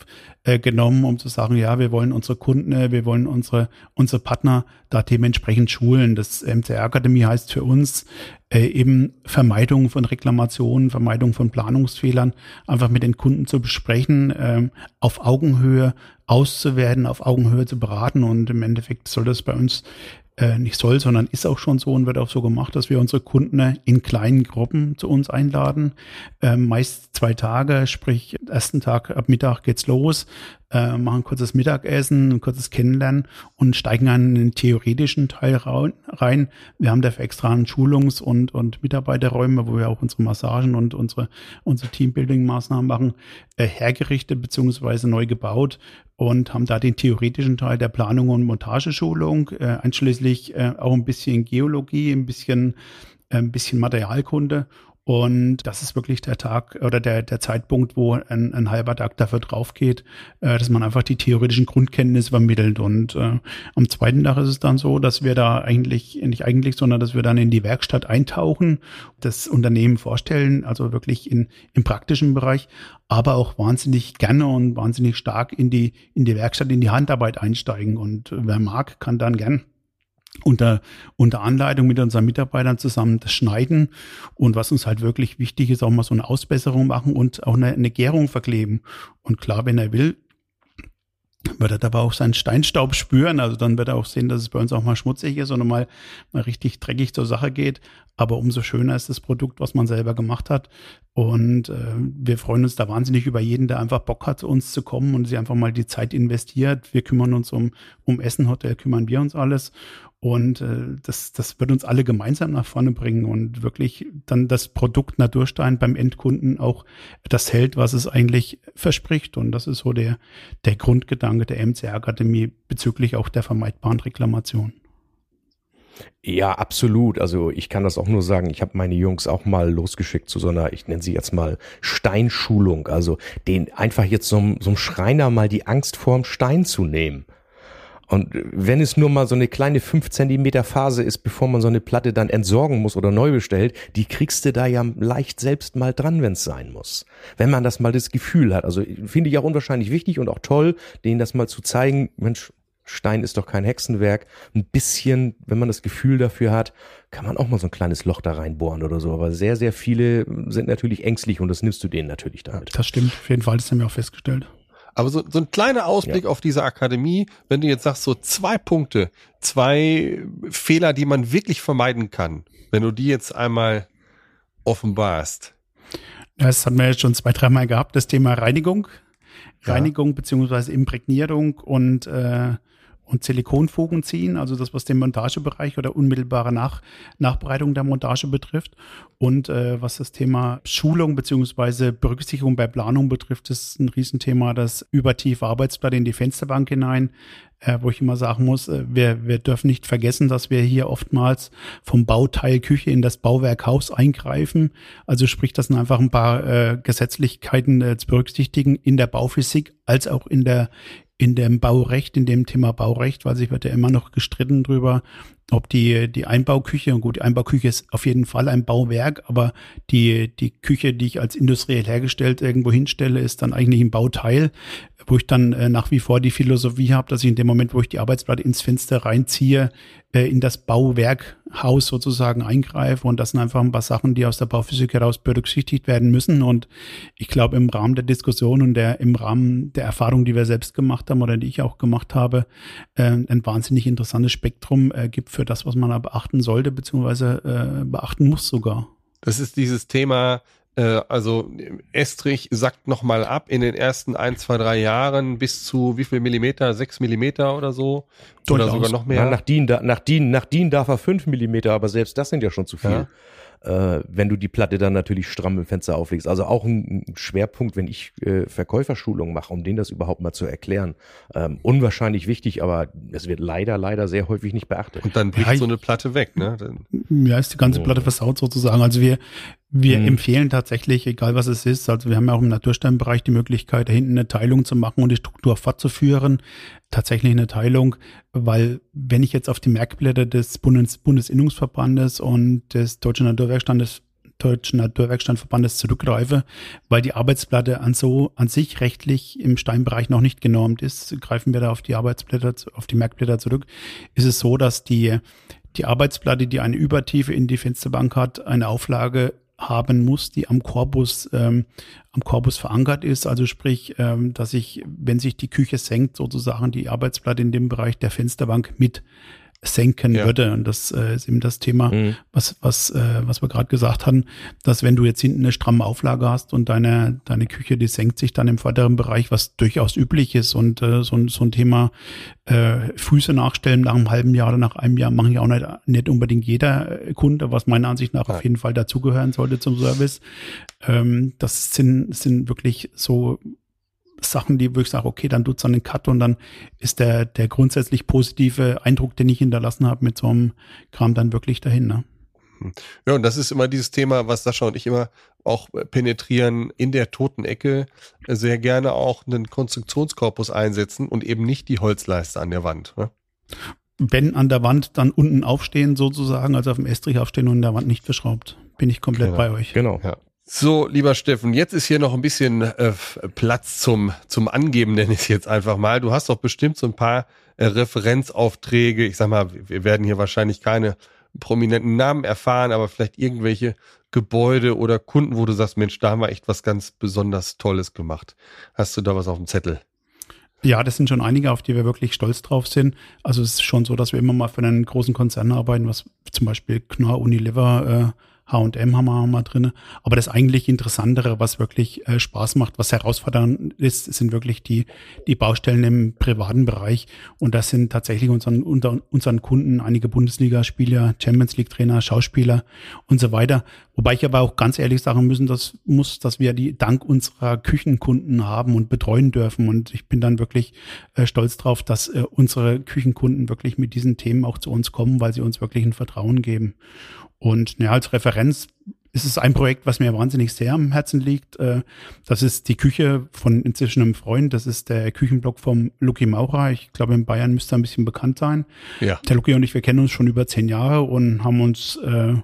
äh, genommen, um zu sagen, ja, wir wollen unsere Kunden, äh, wir wollen unsere, unsere Partner da dementsprechend schulen. Das MCR-Akademie heißt für uns äh, eben Vermeidung von Reklamationen, Vermeidung von Planungsfehlern, einfach mit den Kunden zu besprechen, äh, auf Augenhöhe auszuwerten, auf Augenhöhe zu beraten und im Endeffekt soll das bei uns äh, nicht soll, sondern ist auch schon so und wird auch so gemacht, dass wir unsere Kunden in kleinen Gruppen zu uns einladen. Äh, meist zwei Tage, sprich, ersten Tag ab Mittag geht's los, äh, machen kurzes Mittagessen, ein kurzes Kennenlernen und steigen an den theoretischen Teil rein. Wir haben dafür extra einen Schulungs- und, und Mitarbeiterräume, wo wir auch unsere Massagen und unsere, unsere Teambuilding-Maßnahmen machen, äh, hergerichtet beziehungsweise neu gebaut und haben da den theoretischen Teil der Planung und Montageschulung, äh, einschließlich äh, auch ein bisschen Geologie, ein bisschen, äh, ein bisschen Materialkunde und das ist wirklich der Tag oder der, der Zeitpunkt, wo ein, ein halber Tag dafür drauf geht, äh, dass man einfach die theoretischen Grundkenntnisse vermittelt. Und äh, am zweiten Tag ist es dann so, dass wir da eigentlich, nicht eigentlich, sondern dass wir dann in die Werkstatt eintauchen, das Unternehmen vorstellen, also wirklich in, im praktischen Bereich, aber auch wahnsinnig gerne und wahnsinnig stark in die, in die Werkstatt, in die Handarbeit einsteigen. Und wer mag, kann dann gern unter, unter Anleitung mit unseren Mitarbeitern zusammen das schneiden und was uns halt wirklich wichtig ist, auch mal so eine Ausbesserung machen und auch eine, eine Gärung verkleben. Und klar, wenn er will, wird er dabei auch seinen Steinstaub spüren. Also dann wird er auch sehen, dass es bei uns auch mal schmutzig ist und mal, mal richtig dreckig zur Sache geht. aber umso schöner ist das Produkt, was man selber gemacht hat. Und äh, wir freuen uns da wahnsinnig über jeden, der einfach Bock hat, zu uns zu kommen und sich einfach mal die Zeit investiert. Wir kümmern uns um, um Essen, Hotel, kümmern wir uns alles. Und äh, das, das wird uns alle gemeinsam nach vorne bringen und wirklich dann das Produkt Naturstein beim Endkunden auch das hält, was es eigentlich verspricht. Und das ist so der, der Grundgedanke der MCR-Akademie bezüglich auch der vermeidbaren Reklamation. Ja, absolut. Also ich kann das auch nur sagen. Ich habe meine Jungs auch mal losgeschickt zu so einer, ich nenne sie jetzt mal Steinschulung. Also den einfach jetzt so, so einem Schreiner mal die Angst vorm Stein zu nehmen. Und wenn es nur mal so eine kleine fünf Zentimeter Phase ist, bevor man so eine Platte dann entsorgen muss oder neu bestellt, die kriegst du da ja leicht selbst mal dran, wenn es sein muss. Wenn man das mal das Gefühl hat. Also finde ich auch unwahrscheinlich wichtig und auch toll, denen das mal zu zeigen, Mensch, Stein ist doch kein Hexenwerk. Ein bisschen, wenn man das Gefühl dafür hat, kann man auch mal so ein kleines Loch da reinbohren oder so. Aber sehr, sehr viele sind natürlich ängstlich und das nimmst du denen natürlich damit. Das stimmt, auf jeden Fall, das haben wir auch festgestellt. Aber so, so ein kleiner Ausblick ja. auf diese Akademie, wenn du jetzt sagst, so zwei Punkte, zwei Fehler, die man wirklich vermeiden kann, wenn du die jetzt einmal offenbarst. Das hatten wir jetzt schon zwei, dreimal gehabt, das Thema Reinigung. Reinigung ja. beziehungsweise Imprägnierung und äh, und Silikonfugen ziehen, also das, was den Montagebereich oder unmittelbare Nach Nachbereitung der Montage betrifft. Und äh, was das Thema Schulung beziehungsweise Berücksichtigung bei Planung betrifft, ist ein Riesenthema, das übertiefe Arbeitsblatt in die Fensterbank hinein, äh, wo ich immer sagen muss, äh, wir, wir dürfen nicht vergessen, dass wir hier oftmals vom Bauteil Küche in das Bauwerk Haus eingreifen. Also sprich, das sind einfach ein paar äh, Gesetzlichkeiten äh, zu berücksichtigen in der Bauphysik als auch in der in dem Baurecht, in dem Thema Baurecht, weil sich wird ja immer noch gestritten drüber, ob die, die Einbauküche, und gut, die Einbauküche ist auf jeden Fall ein Bauwerk, aber die, die Küche, die ich als industriell hergestellt irgendwo hinstelle, ist dann eigentlich ein Bauteil, wo ich dann äh, nach wie vor die Philosophie habe, dass ich in dem Moment, wo ich die Arbeitsplatte ins Fenster reinziehe, äh, in das Bauwerkhaus sozusagen eingreife. Und das sind einfach ein paar Sachen, die aus der Bauphysik heraus berücksichtigt werden müssen. Und ich glaube, im Rahmen der Diskussion und der, im Rahmen der Erfahrung, die wir selbst gemacht haben oder die ich auch gemacht habe, äh, ein wahnsinnig interessantes Spektrum äh, gibt für das, was man da beachten sollte, beziehungsweise äh, beachten muss sogar. Das ist dieses Thema, also Estrich sackt nochmal ab in den ersten ein, zwei, drei Jahren bis zu wie viel Millimeter? Sechs Millimeter oder so? Durchaus. Oder sogar noch mehr? Na, nach, DIN, nach, DIN, nach DIN darf er fünf Millimeter, aber selbst das sind ja schon zu viel. Ja äh, wenn du die Platte dann natürlich stramm im Fenster auflegst. Also auch ein, Schwerpunkt, wenn ich äh, Verkäuferschulungen mache, um denen das überhaupt mal zu erklären. Ähm, unwahrscheinlich wichtig, aber es wird leider, leider sehr häufig nicht beachtet. Und dann bricht ja, so eine Platte weg, ne? Dann, ja, ist die ganze Platte versaut sozusagen. Also wir, wir hm. empfehlen tatsächlich, egal was es ist, also wir haben ja auch im Natursteinbereich die Möglichkeit, da hinten eine Teilung zu machen und die Struktur fortzuführen. Tatsächlich eine Teilung, weil wenn ich jetzt auf die Merkblätter des Bundes, Bundesinnungsverbandes und des Deutschen Naturwerkstandes Deutschen Naturwerkstandverbandes zurückgreife, weil die Arbeitsplatte an so an sich rechtlich im Steinbereich noch nicht genormt ist, greifen wir da auf die Arbeitsblätter, auf die Merkblätter zurück, ist es so, dass die, die Arbeitsplatte, die eine Übertiefe in die Fensterbank hat, eine Auflage haben muss, die am Korpus, ähm, am Korpus verankert ist. Also sprich, ähm, dass ich, wenn sich die Küche senkt, sozusagen die Arbeitsplatte in dem Bereich der Fensterbank mit senken ja. würde. Und das äh, ist eben das Thema, mhm. was, was, äh, was wir gerade gesagt haben, dass wenn du jetzt hinten eine stramme Auflage hast und deine, deine Küche, die senkt sich dann im vorderen Bereich, was durchaus üblich ist. Und äh, so, so ein Thema äh, Füße nachstellen nach einem halben Jahr oder nach einem Jahr machen ja auch nicht, nicht unbedingt jeder äh, Kunde, was meiner Ansicht nach ja. auf jeden Fall dazugehören sollte zum Service. Ähm, das sind, sind wirklich so Sachen, die wo ich sage, okay, dann tut's dann einen Cut und dann ist der, der grundsätzlich positive Eindruck, den ich hinterlassen habe mit so einem Kram dann wirklich dahin. Ne? Hm. Ja, und das ist immer dieses Thema, was Sascha und ich immer auch penetrieren, in der toten Ecke sehr gerne auch einen Konstruktionskorpus einsetzen und eben nicht die Holzleiste an der Wand. Ne? Wenn an der Wand dann unten aufstehen sozusagen, also auf dem Estrich aufstehen und in der Wand nicht verschraubt. Bin ich komplett genau. bei euch. Genau. Ja. So, lieber Steffen, jetzt ist hier noch ein bisschen äh, Platz zum, zum Angeben, nenne ich es jetzt einfach mal. Du hast doch bestimmt so ein paar äh, Referenzaufträge. Ich sag mal, wir werden hier wahrscheinlich keine prominenten Namen erfahren, aber vielleicht irgendwelche Gebäude oder Kunden, wo du sagst, Mensch, da haben wir echt was ganz besonders Tolles gemacht. Hast du da was auf dem Zettel? Ja, das sind schon einige, auf die wir wirklich stolz drauf sind. Also es ist schon so, dass wir immer mal für einen großen Konzern arbeiten, was zum Beispiel Knorr, Unilever, äh, H&M haben wir mal drin. Aber das eigentlich Interessantere, was wirklich äh, Spaß macht, was herausfordernd ist, sind wirklich die, die Baustellen im privaten Bereich. Und das sind tatsächlich unseren, unter, unseren Kunden einige Bundesligaspieler, Champions League Trainer, Schauspieler und so weiter. Wobei ich aber auch ganz ehrlich sagen müssen, dass muss, dass wir die dank unserer Küchenkunden haben und betreuen dürfen. Und ich bin dann wirklich äh, stolz drauf, dass äh, unsere Küchenkunden wirklich mit diesen Themen auch zu uns kommen, weil sie uns wirklich ein Vertrauen geben. Und ja, als Referenz ist es ein Projekt, was mir wahnsinnig sehr am Herzen liegt. Äh, das ist die Küche von inzwischen einem Freund. Das ist der Küchenblock vom Lucky Maurer. Ich glaube, in Bayern müsste er ein bisschen bekannt sein. Ja. Der Lucky und ich, wir kennen uns schon über zehn Jahre und haben uns äh,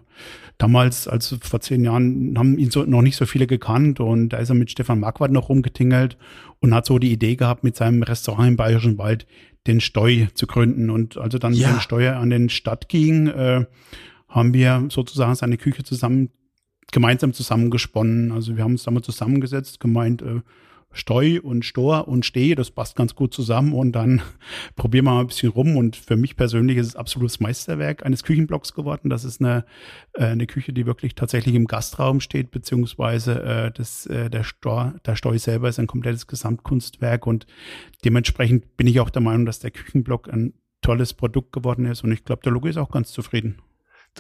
damals, also vor zehn Jahren, haben ihn so, noch nicht so viele gekannt und da ist er mit Stefan Marquardt noch rumgetingelt und hat so die Idee gehabt, mit seinem Restaurant im Bayerischen Wald den Steu zu gründen. Und also dann, ja. wenn Steuer an den Stadt ging, äh, haben wir sozusagen seine Küche zusammen, gemeinsam zusammengesponnen. Also wir haben uns damals zusammengesetzt, gemeint, äh, Steu und Stor und Steh, das passt ganz gut zusammen und dann [LAUGHS] probieren wir mal ein bisschen rum und für mich persönlich ist es absolutes Meisterwerk eines Küchenblocks geworden. Das ist eine, äh, eine Küche, die wirklich tatsächlich im Gastraum steht, beziehungsweise äh, das, äh, der, Stor, der Steu selber ist ein komplettes Gesamtkunstwerk und dementsprechend bin ich auch der Meinung, dass der Küchenblock ein tolles Produkt geworden ist und ich glaube, der Logo ist auch ganz zufrieden.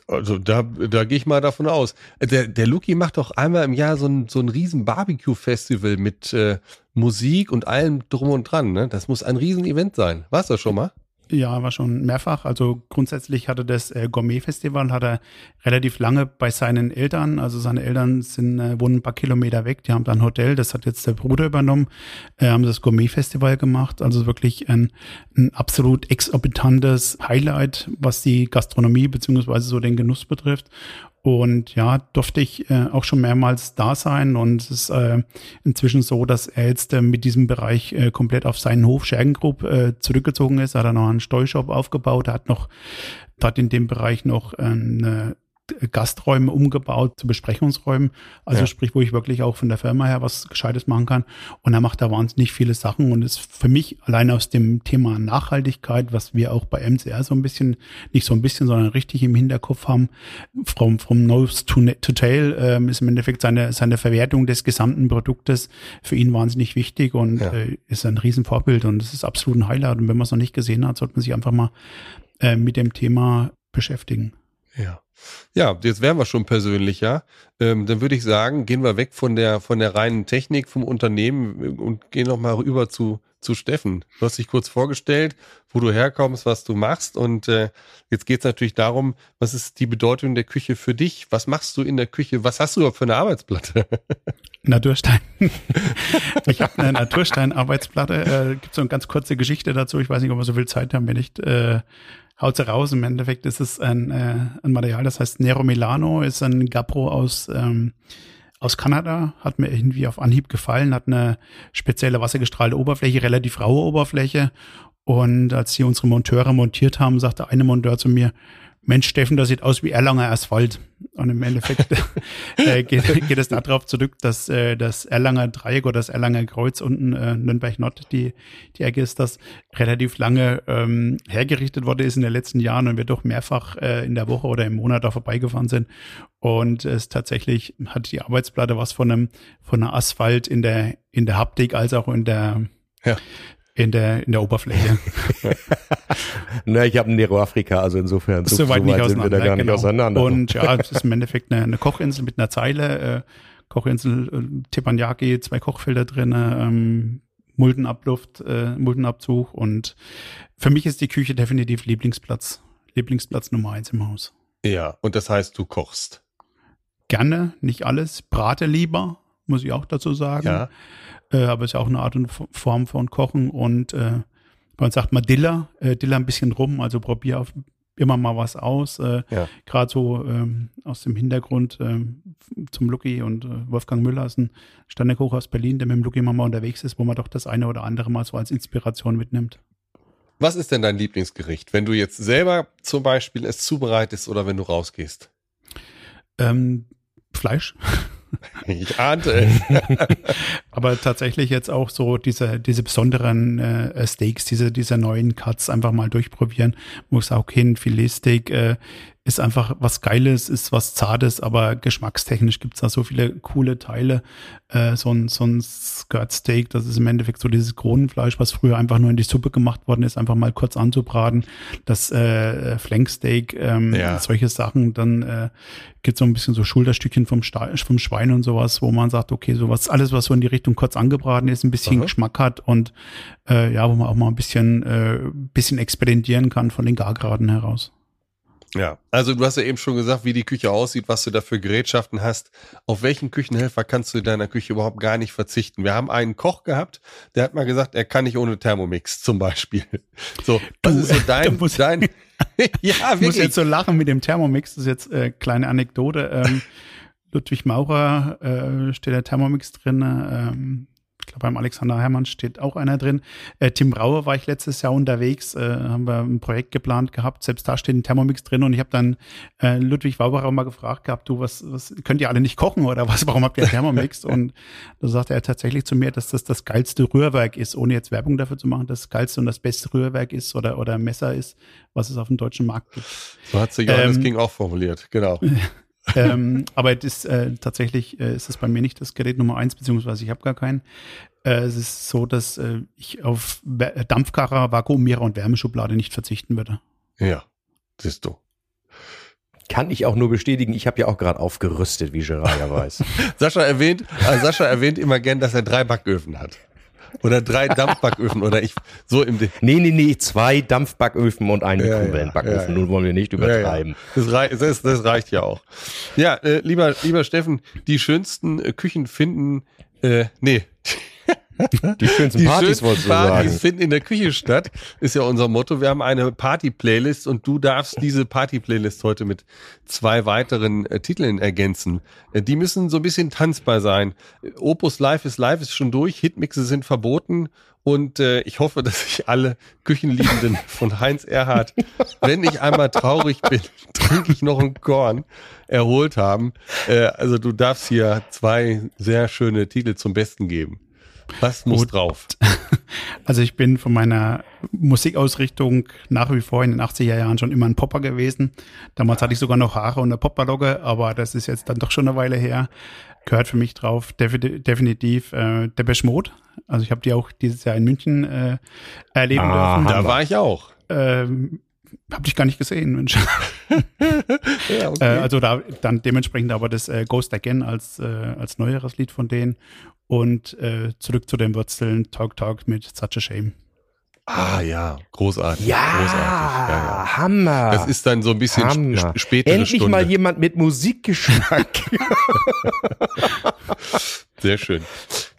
Also da, da gehe ich mal davon aus. Der, der Luki macht doch einmal im Jahr so ein, so ein riesen Barbecue-Festival mit äh, Musik und allem drum und dran. Ne? Das muss ein riesen Event sein. Warst du schon mal? Ja, war schon mehrfach. Also grundsätzlich hatte das äh, Gourmet-Festival hat er relativ lange bei seinen Eltern. Also seine Eltern sind äh, wohnen ein paar Kilometer weg. Die haben da ein Hotel. Das hat jetzt der Bruder übernommen. Äh, haben das Gourmet-Festival gemacht. Also wirklich ein, ein absolut exorbitantes Highlight, was die Gastronomie beziehungsweise so den Genuss betrifft. Und ja, durfte ich äh, auch schon mehrmals da sein. Und es ist äh, inzwischen so, dass er jetzt äh, mit diesem Bereich äh, komplett auf seinen Hof Schergengrupp äh, zurückgezogen ist. Er hat noch einen Steuershop aufgebaut. Er hat noch dort in dem Bereich noch eine Gasträume umgebaut zu Besprechungsräumen. Also ja. sprich, wo ich wirklich auch von der Firma her was Gescheites machen kann. Und er macht da wahnsinnig viele Sachen und ist für mich allein aus dem Thema Nachhaltigkeit, was wir auch bei MCR so ein bisschen, nicht so ein bisschen, sondern richtig im Hinterkopf haben, from, from nose to, to tail, ähm, ist im Endeffekt seine, seine Verwertung des gesamten Produktes für ihn wahnsinnig wichtig und ja. äh, ist ein Riesenvorbild und es ist absolut ein Highlight. Und wenn man es noch nicht gesehen hat, sollte man sich einfach mal äh, mit dem Thema beschäftigen. Ja. Ja, jetzt wären wir schon persönlicher. Ähm, dann würde ich sagen, gehen wir weg von der von der reinen Technik vom Unternehmen und gehen noch mal rüber zu zu Steffen. Du hast dich kurz vorgestellt, wo du herkommst, was du machst und äh, jetzt geht es natürlich darum, was ist die Bedeutung der Küche für dich? Was machst du in der Küche? Was hast du überhaupt für eine Arbeitsplatte? [LAUGHS] Naturstein. [LAUGHS] ich habe eine Naturstein-Arbeitsplatte. Äh, gibt so eine ganz kurze Geschichte dazu. Ich weiß nicht, ob wir so viel Zeit haben, wenn nicht. Äh, haut sie raus. Im Endeffekt ist es ein, äh, ein Material, das heißt Nero Milano, ist ein Gapro aus, ähm, aus Kanada, hat mir irgendwie auf Anhieb gefallen, hat eine spezielle wassergestrahlte Oberfläche, relativ raue Oberfläche. Und als sie unsere Monteure montiert haben, sagte eine Monteur zu mir, Mensch, Steffen, das sieht aus wie Erlanger Asphalt. Und im Endeffekt [LAUGHS] äh, geht, geht es darauf zurück, dass äh, das Erlanger Dreieck oder das Erlanger Kreuz unten äh, Nürnberg-Nord, die, die Ecke ist das, relativ lange ähm, hergerichtet worden ist in den letzten Jahren und wir doch mehrfach äh, in der Woche oder im Monat da vorbeigefahren sind. Und es tatsächlich hat die Arbeitsplatte was von einem, von einer Asphalt in der, in der Haptik als auch in der, ja in der, in der Oberfläche. [LAUGHS] Na, ich habe ein Nero Afrika, also insofern so, so weit, nicht sind wir da gar genau. nicht auseinander. Und ja, es ist im Endeffekt eine, eine Kochinsel mit einer Zeile, äh, Kochinsel äh, Teppanyaki, zwei Kochfelder drin, ähm, Muldenabluft, äh, Muldenabzug und für mich ist die Küche definitiv Lieblingsplatz. Lieblingsplatz Nummer eins im Haus. Ja, und das heißt, du kochst? Gerne, nicht alles. Brate lieber, muss ich auch dazu sagen. Ja äh, aber ist ja auch eine Art und Form von Kochen und äh, man sagt mal Diller, äh, Diller ein bisschen rum, also probier auf, immer mal was aus. Äh, ja. Gerade so ähm, aus dem Hintergrund ähm, zum Lucky und äh, Wolfgang Müller ist ein Standardkoch aus Berlin, der mit dem Lucky mal unterwegs ist, wo man doch das eine oder andere mal so als Inspiration mitnimmt. Was ist denn dein Lieblingsgericht, wenn du jetzt selber zum Beispiel es zubereitest oder wenn du rausgehst? Ähm, Fleisch. [LAUGHS] [LAUGHS] Ich ahnte es. [LAUGHS] Aber tatsächlich jetzt auch so diese, diese besonderen äh, Steaks, diese, diese neuen Cuts einfach mal durchprobieren. Sage, okay, ein Filetsteak äh, ist einfach was Geiles, ist was Zartes, aber geschmackstechnisch gibt's da so viele coole Teile. Äh, so ein, so ein Skirt Steak, das ist im Endeffekt so dieses Kronenfleisch, was früher einfach nur in die Suppe gemacht worden ist, einfach mal kurz anzubraten. Das äh, Flanksteak, ähm, ja. solche Sachen. Dann äh, gibt so ein bisschen so Schulterstückchen vom, vom Schwein und sowas, wo man sagt, okay, sowas, alles, was so in die Richtung kurz angebraten ist, ein bisschen Aha. Geschmack hat und äh, ja, wo man auch mal ein bisschen, äh, bisschen experimentieren kann von den Gargraden heraus. Ja, also du hast ja eben schon gesagt, wie die Küche aussieht, was du da für Gerätschaften hast. Auf welchen Küchenhelfer kannst du in deiner Küche überhaupt gar nicht verzichten? Wir haben einen Koch gehabt, der hat mal gesagt, er kann nicht ohne Thermomix zum Beispiel. [LAUGHS] So, du, ist so dein, [LAUGHS] dein [LAUGHS] ja, wirklich. Ich muss jetzt so lachen mit dem Thermomix, das ist jetzt äh, kleine Anekdote. Ähm, Ludwig Maurer äh, steht der Thermomix drin. Ähm, glaube, beim Alexander Hermann steht auch einer drin. Äh, Tim Brauer war ich letztes Jahr unterwegs, äh, haben wir ein Projekt geplant gehabt. Selbst da steht ein Thermomix drin und ich habe dann äh, Ludwig Wauberer mal gefragt gehabt, du, was, was könnt ihr alle nicht kochen oder was? Warum habt ihr einen Thermomix? [LAUGHS] und da sagte er tatsächlich zu mir, dass das das geilste Rührwerk ist, ohne jetzt Werbung dafür zu machen, das geilste und das beste Rührwerk ist oder oder Messer ist, was es auf dem deutschen Markt gibt. So hat sich Johannes ähm, King auch formuliert, genau. [LAUGHS] ähm, [LAUGHS] aber das, äh, tatsächlich äh, ist es bei mir nicht das Gerät Nummer eins, beziehungsweise ich habe gar keinen. Äh, es ist so, dass äh, ich auf Dampfkarrer, Vakuummierer und Wärmeschublade nicht verzichten würde. Ja, siehst du. Kann ich auch nur bestätigen, ich habe ja auch gerade aufgerüstet, wie Gerard ja weiß. [LAUGHS] Sascha erwähnt, also Sascha erwähnt immer gern, dass er drei Backöfen hat. Oder drei [LAUGHS] Dampfbacköfen oder ich so im De Nee, nee, nee, zwei Dampfbacköfen und einen ja, Mikrowellenbackofen. Ja, Nun wollen wir nicht übertreiben. Das, rei das, das, reicht ja auch. Ja, äh, lieber, lieber Steffen, die schönsten äh, Küchen finden, äh, nee. Die schönsten [LAUGHS] die Partys, schönsten Partys sagen. finden in der Küche statt, ist ja unser Motto. Wir haben eine Party-Playlist und du darfst diese Party-Playlist heute mit zwei weiteren äh, Titeln ergänzen. Äh, die müssen so ein bisschen tanzbar sein. Opus Live is Live ist schon durch, Hitmixe sind verboten und äh, ich hoffe, dass sich alle Küchenliebenden [LAUGHS] von Heinz Erhardt, wenn ich einmal traurig bin, [LAUGHS] trinke ich noch ein Korn, erholt haben. Äh, also du darfst hier zwei sehr schöne Titel zum Besten geben. Was muss drauf? [LAUGHS] Also ich bin von meiner Musikausrichtung nach wie vor in den 80er Jahren schon immer ein Popper gewesen. Damals hatte ich sogar noch Haare und eine Popperlogge, aber das ist jetzt dann doch schon eine Weile her. Gehört für mich drauf definitiv äh, Depeche Mode. Also ich habe die auch dieses Jahr in München äh, erleben ah, dürfen. Da war ich auch. Ähm, hab dich gar nicht gesehen, Mensch. [LAUGHS] ja, okay. äh, also da dann dementsprechend aber das äh, Ghost Again als, äh, als neueres Lied von denen und äh, zurück zu den Wurzeln Talk Talk mit Such a Shame. Ah ja, großartig. Ja, großartig. Ja, ja. Hammer. Das ist dann so ein bisschen Hammer. spätere Endlich Stunde. mal jemand mit Musikgeschmack. [LAUGHS] Sehr schön.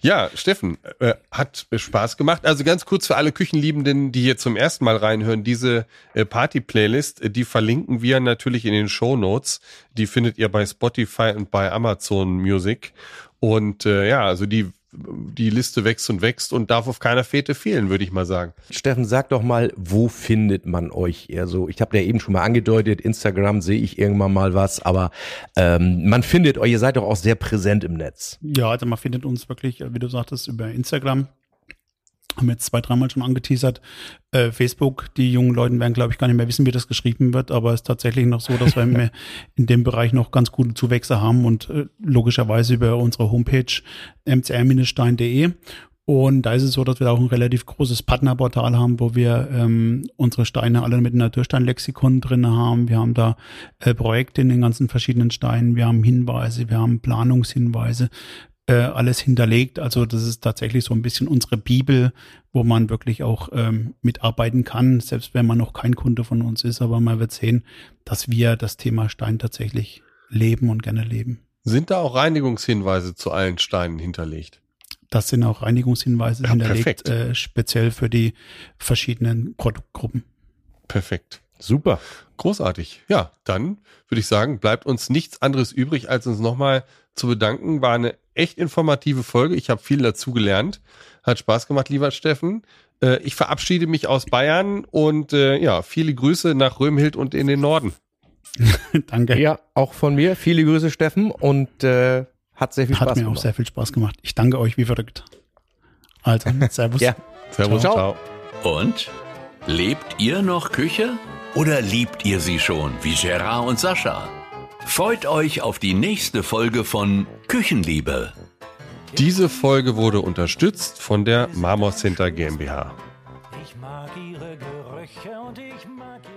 Ja, Steffen, äh, hat Spaß gemacht. Also ganz kurz für alle Küchenliebenden, die hier zum ersten Mal reinhören, diese äh, Party-Playlist, äh, die verlinken wir natürlich in den Show Notes. Die findet ihr bei Spotify und bei Amazon Music. Und äh, ja, also die die Liste wächst und wächst und darf auf keiner Fete fehlen, würde ich mal sagen. Steffen, sag doch mal, wo findet man euch eher so? Ich habe ja eben schon mal angedeutet, Instagram sehe ich irgendwann mal was, aber ähm, man findet euch, ihr seid doch auch sehr präsent im Netz. Ja, also man findet uns wirklich, wie du sagtest, über Instagram haben jetzt zwei, dreimal schon angeteasert. Äh, Facebook, die jungen Leute werden, glaube ich, gar nicht mehr wissen, wie das geschrieben wird, aber es ist tatsächlich noch so, dass wir [LAUGHS] in dem Bereich noch ganz gute Zuwächse haben und äh, logischerweise über unsere Homepage mcr-stein.de. Und da ist es so, dass wir auch ein relativ großes Partnerportal haben, wo wir ähm, unsere Steine alle mit einem Natursteinlexikon drin haben. Wir haben da äh, Projekte in den ganzen verschiedenen Steinen. Wir haben Hinweise, wir haben Planungshinweise äh, alles hinterlegt. Also das ist tatsächlich so ein bisschen unsere Bibel, wo man wirklich auch ähm, mitarbeiten kann, selbst wenn man noch kein Kunde von uns ist. Aber man wird sehen, dass wir das Thema Stein tatsächlich leben und gerne leben. Sind da auch Reinigungshinweise zu allen Steinen hinterlegt? Das sind auch Reinigungshinweise ja, hinterlegt, äh, speziell für die verschiedenen Produktgruppen. Perfekt. Super. Großartig. Ja, dann würde ich sagen, bleibt uns nichts anderes übrig, als uns nochmal zu bedanken. War eine echt informative Folge. Ich habe viel dazu gelernt. Hat Spaß gemacht, lieber Steffen. Äh, ich verabschiede mich aus Bayern und äh, ja, viele Grüße nach Römhild und in den Norden. [LAUGHS] Danke. Ja, auch von mir. Viele Grüße, Steffen. Und äh, Hat sehr viel Spaß gemacht. Hat mir auch sehr viel Spaß gemacht. Ich danke euch wie verrückt. Also, [LAUGHS] Servus. ja. Servus, ciao. ciao. Und? Lebt ihr noch Küche? Oder liebt ihr sie schon, wie Gerard und Sascha? Freut euch auf die nächste Folge von Küchenliebe. Diese Folge wurde unterstützt von der Marmor Center GmbH. Ich mag ihre Gerüche und ich mag ihre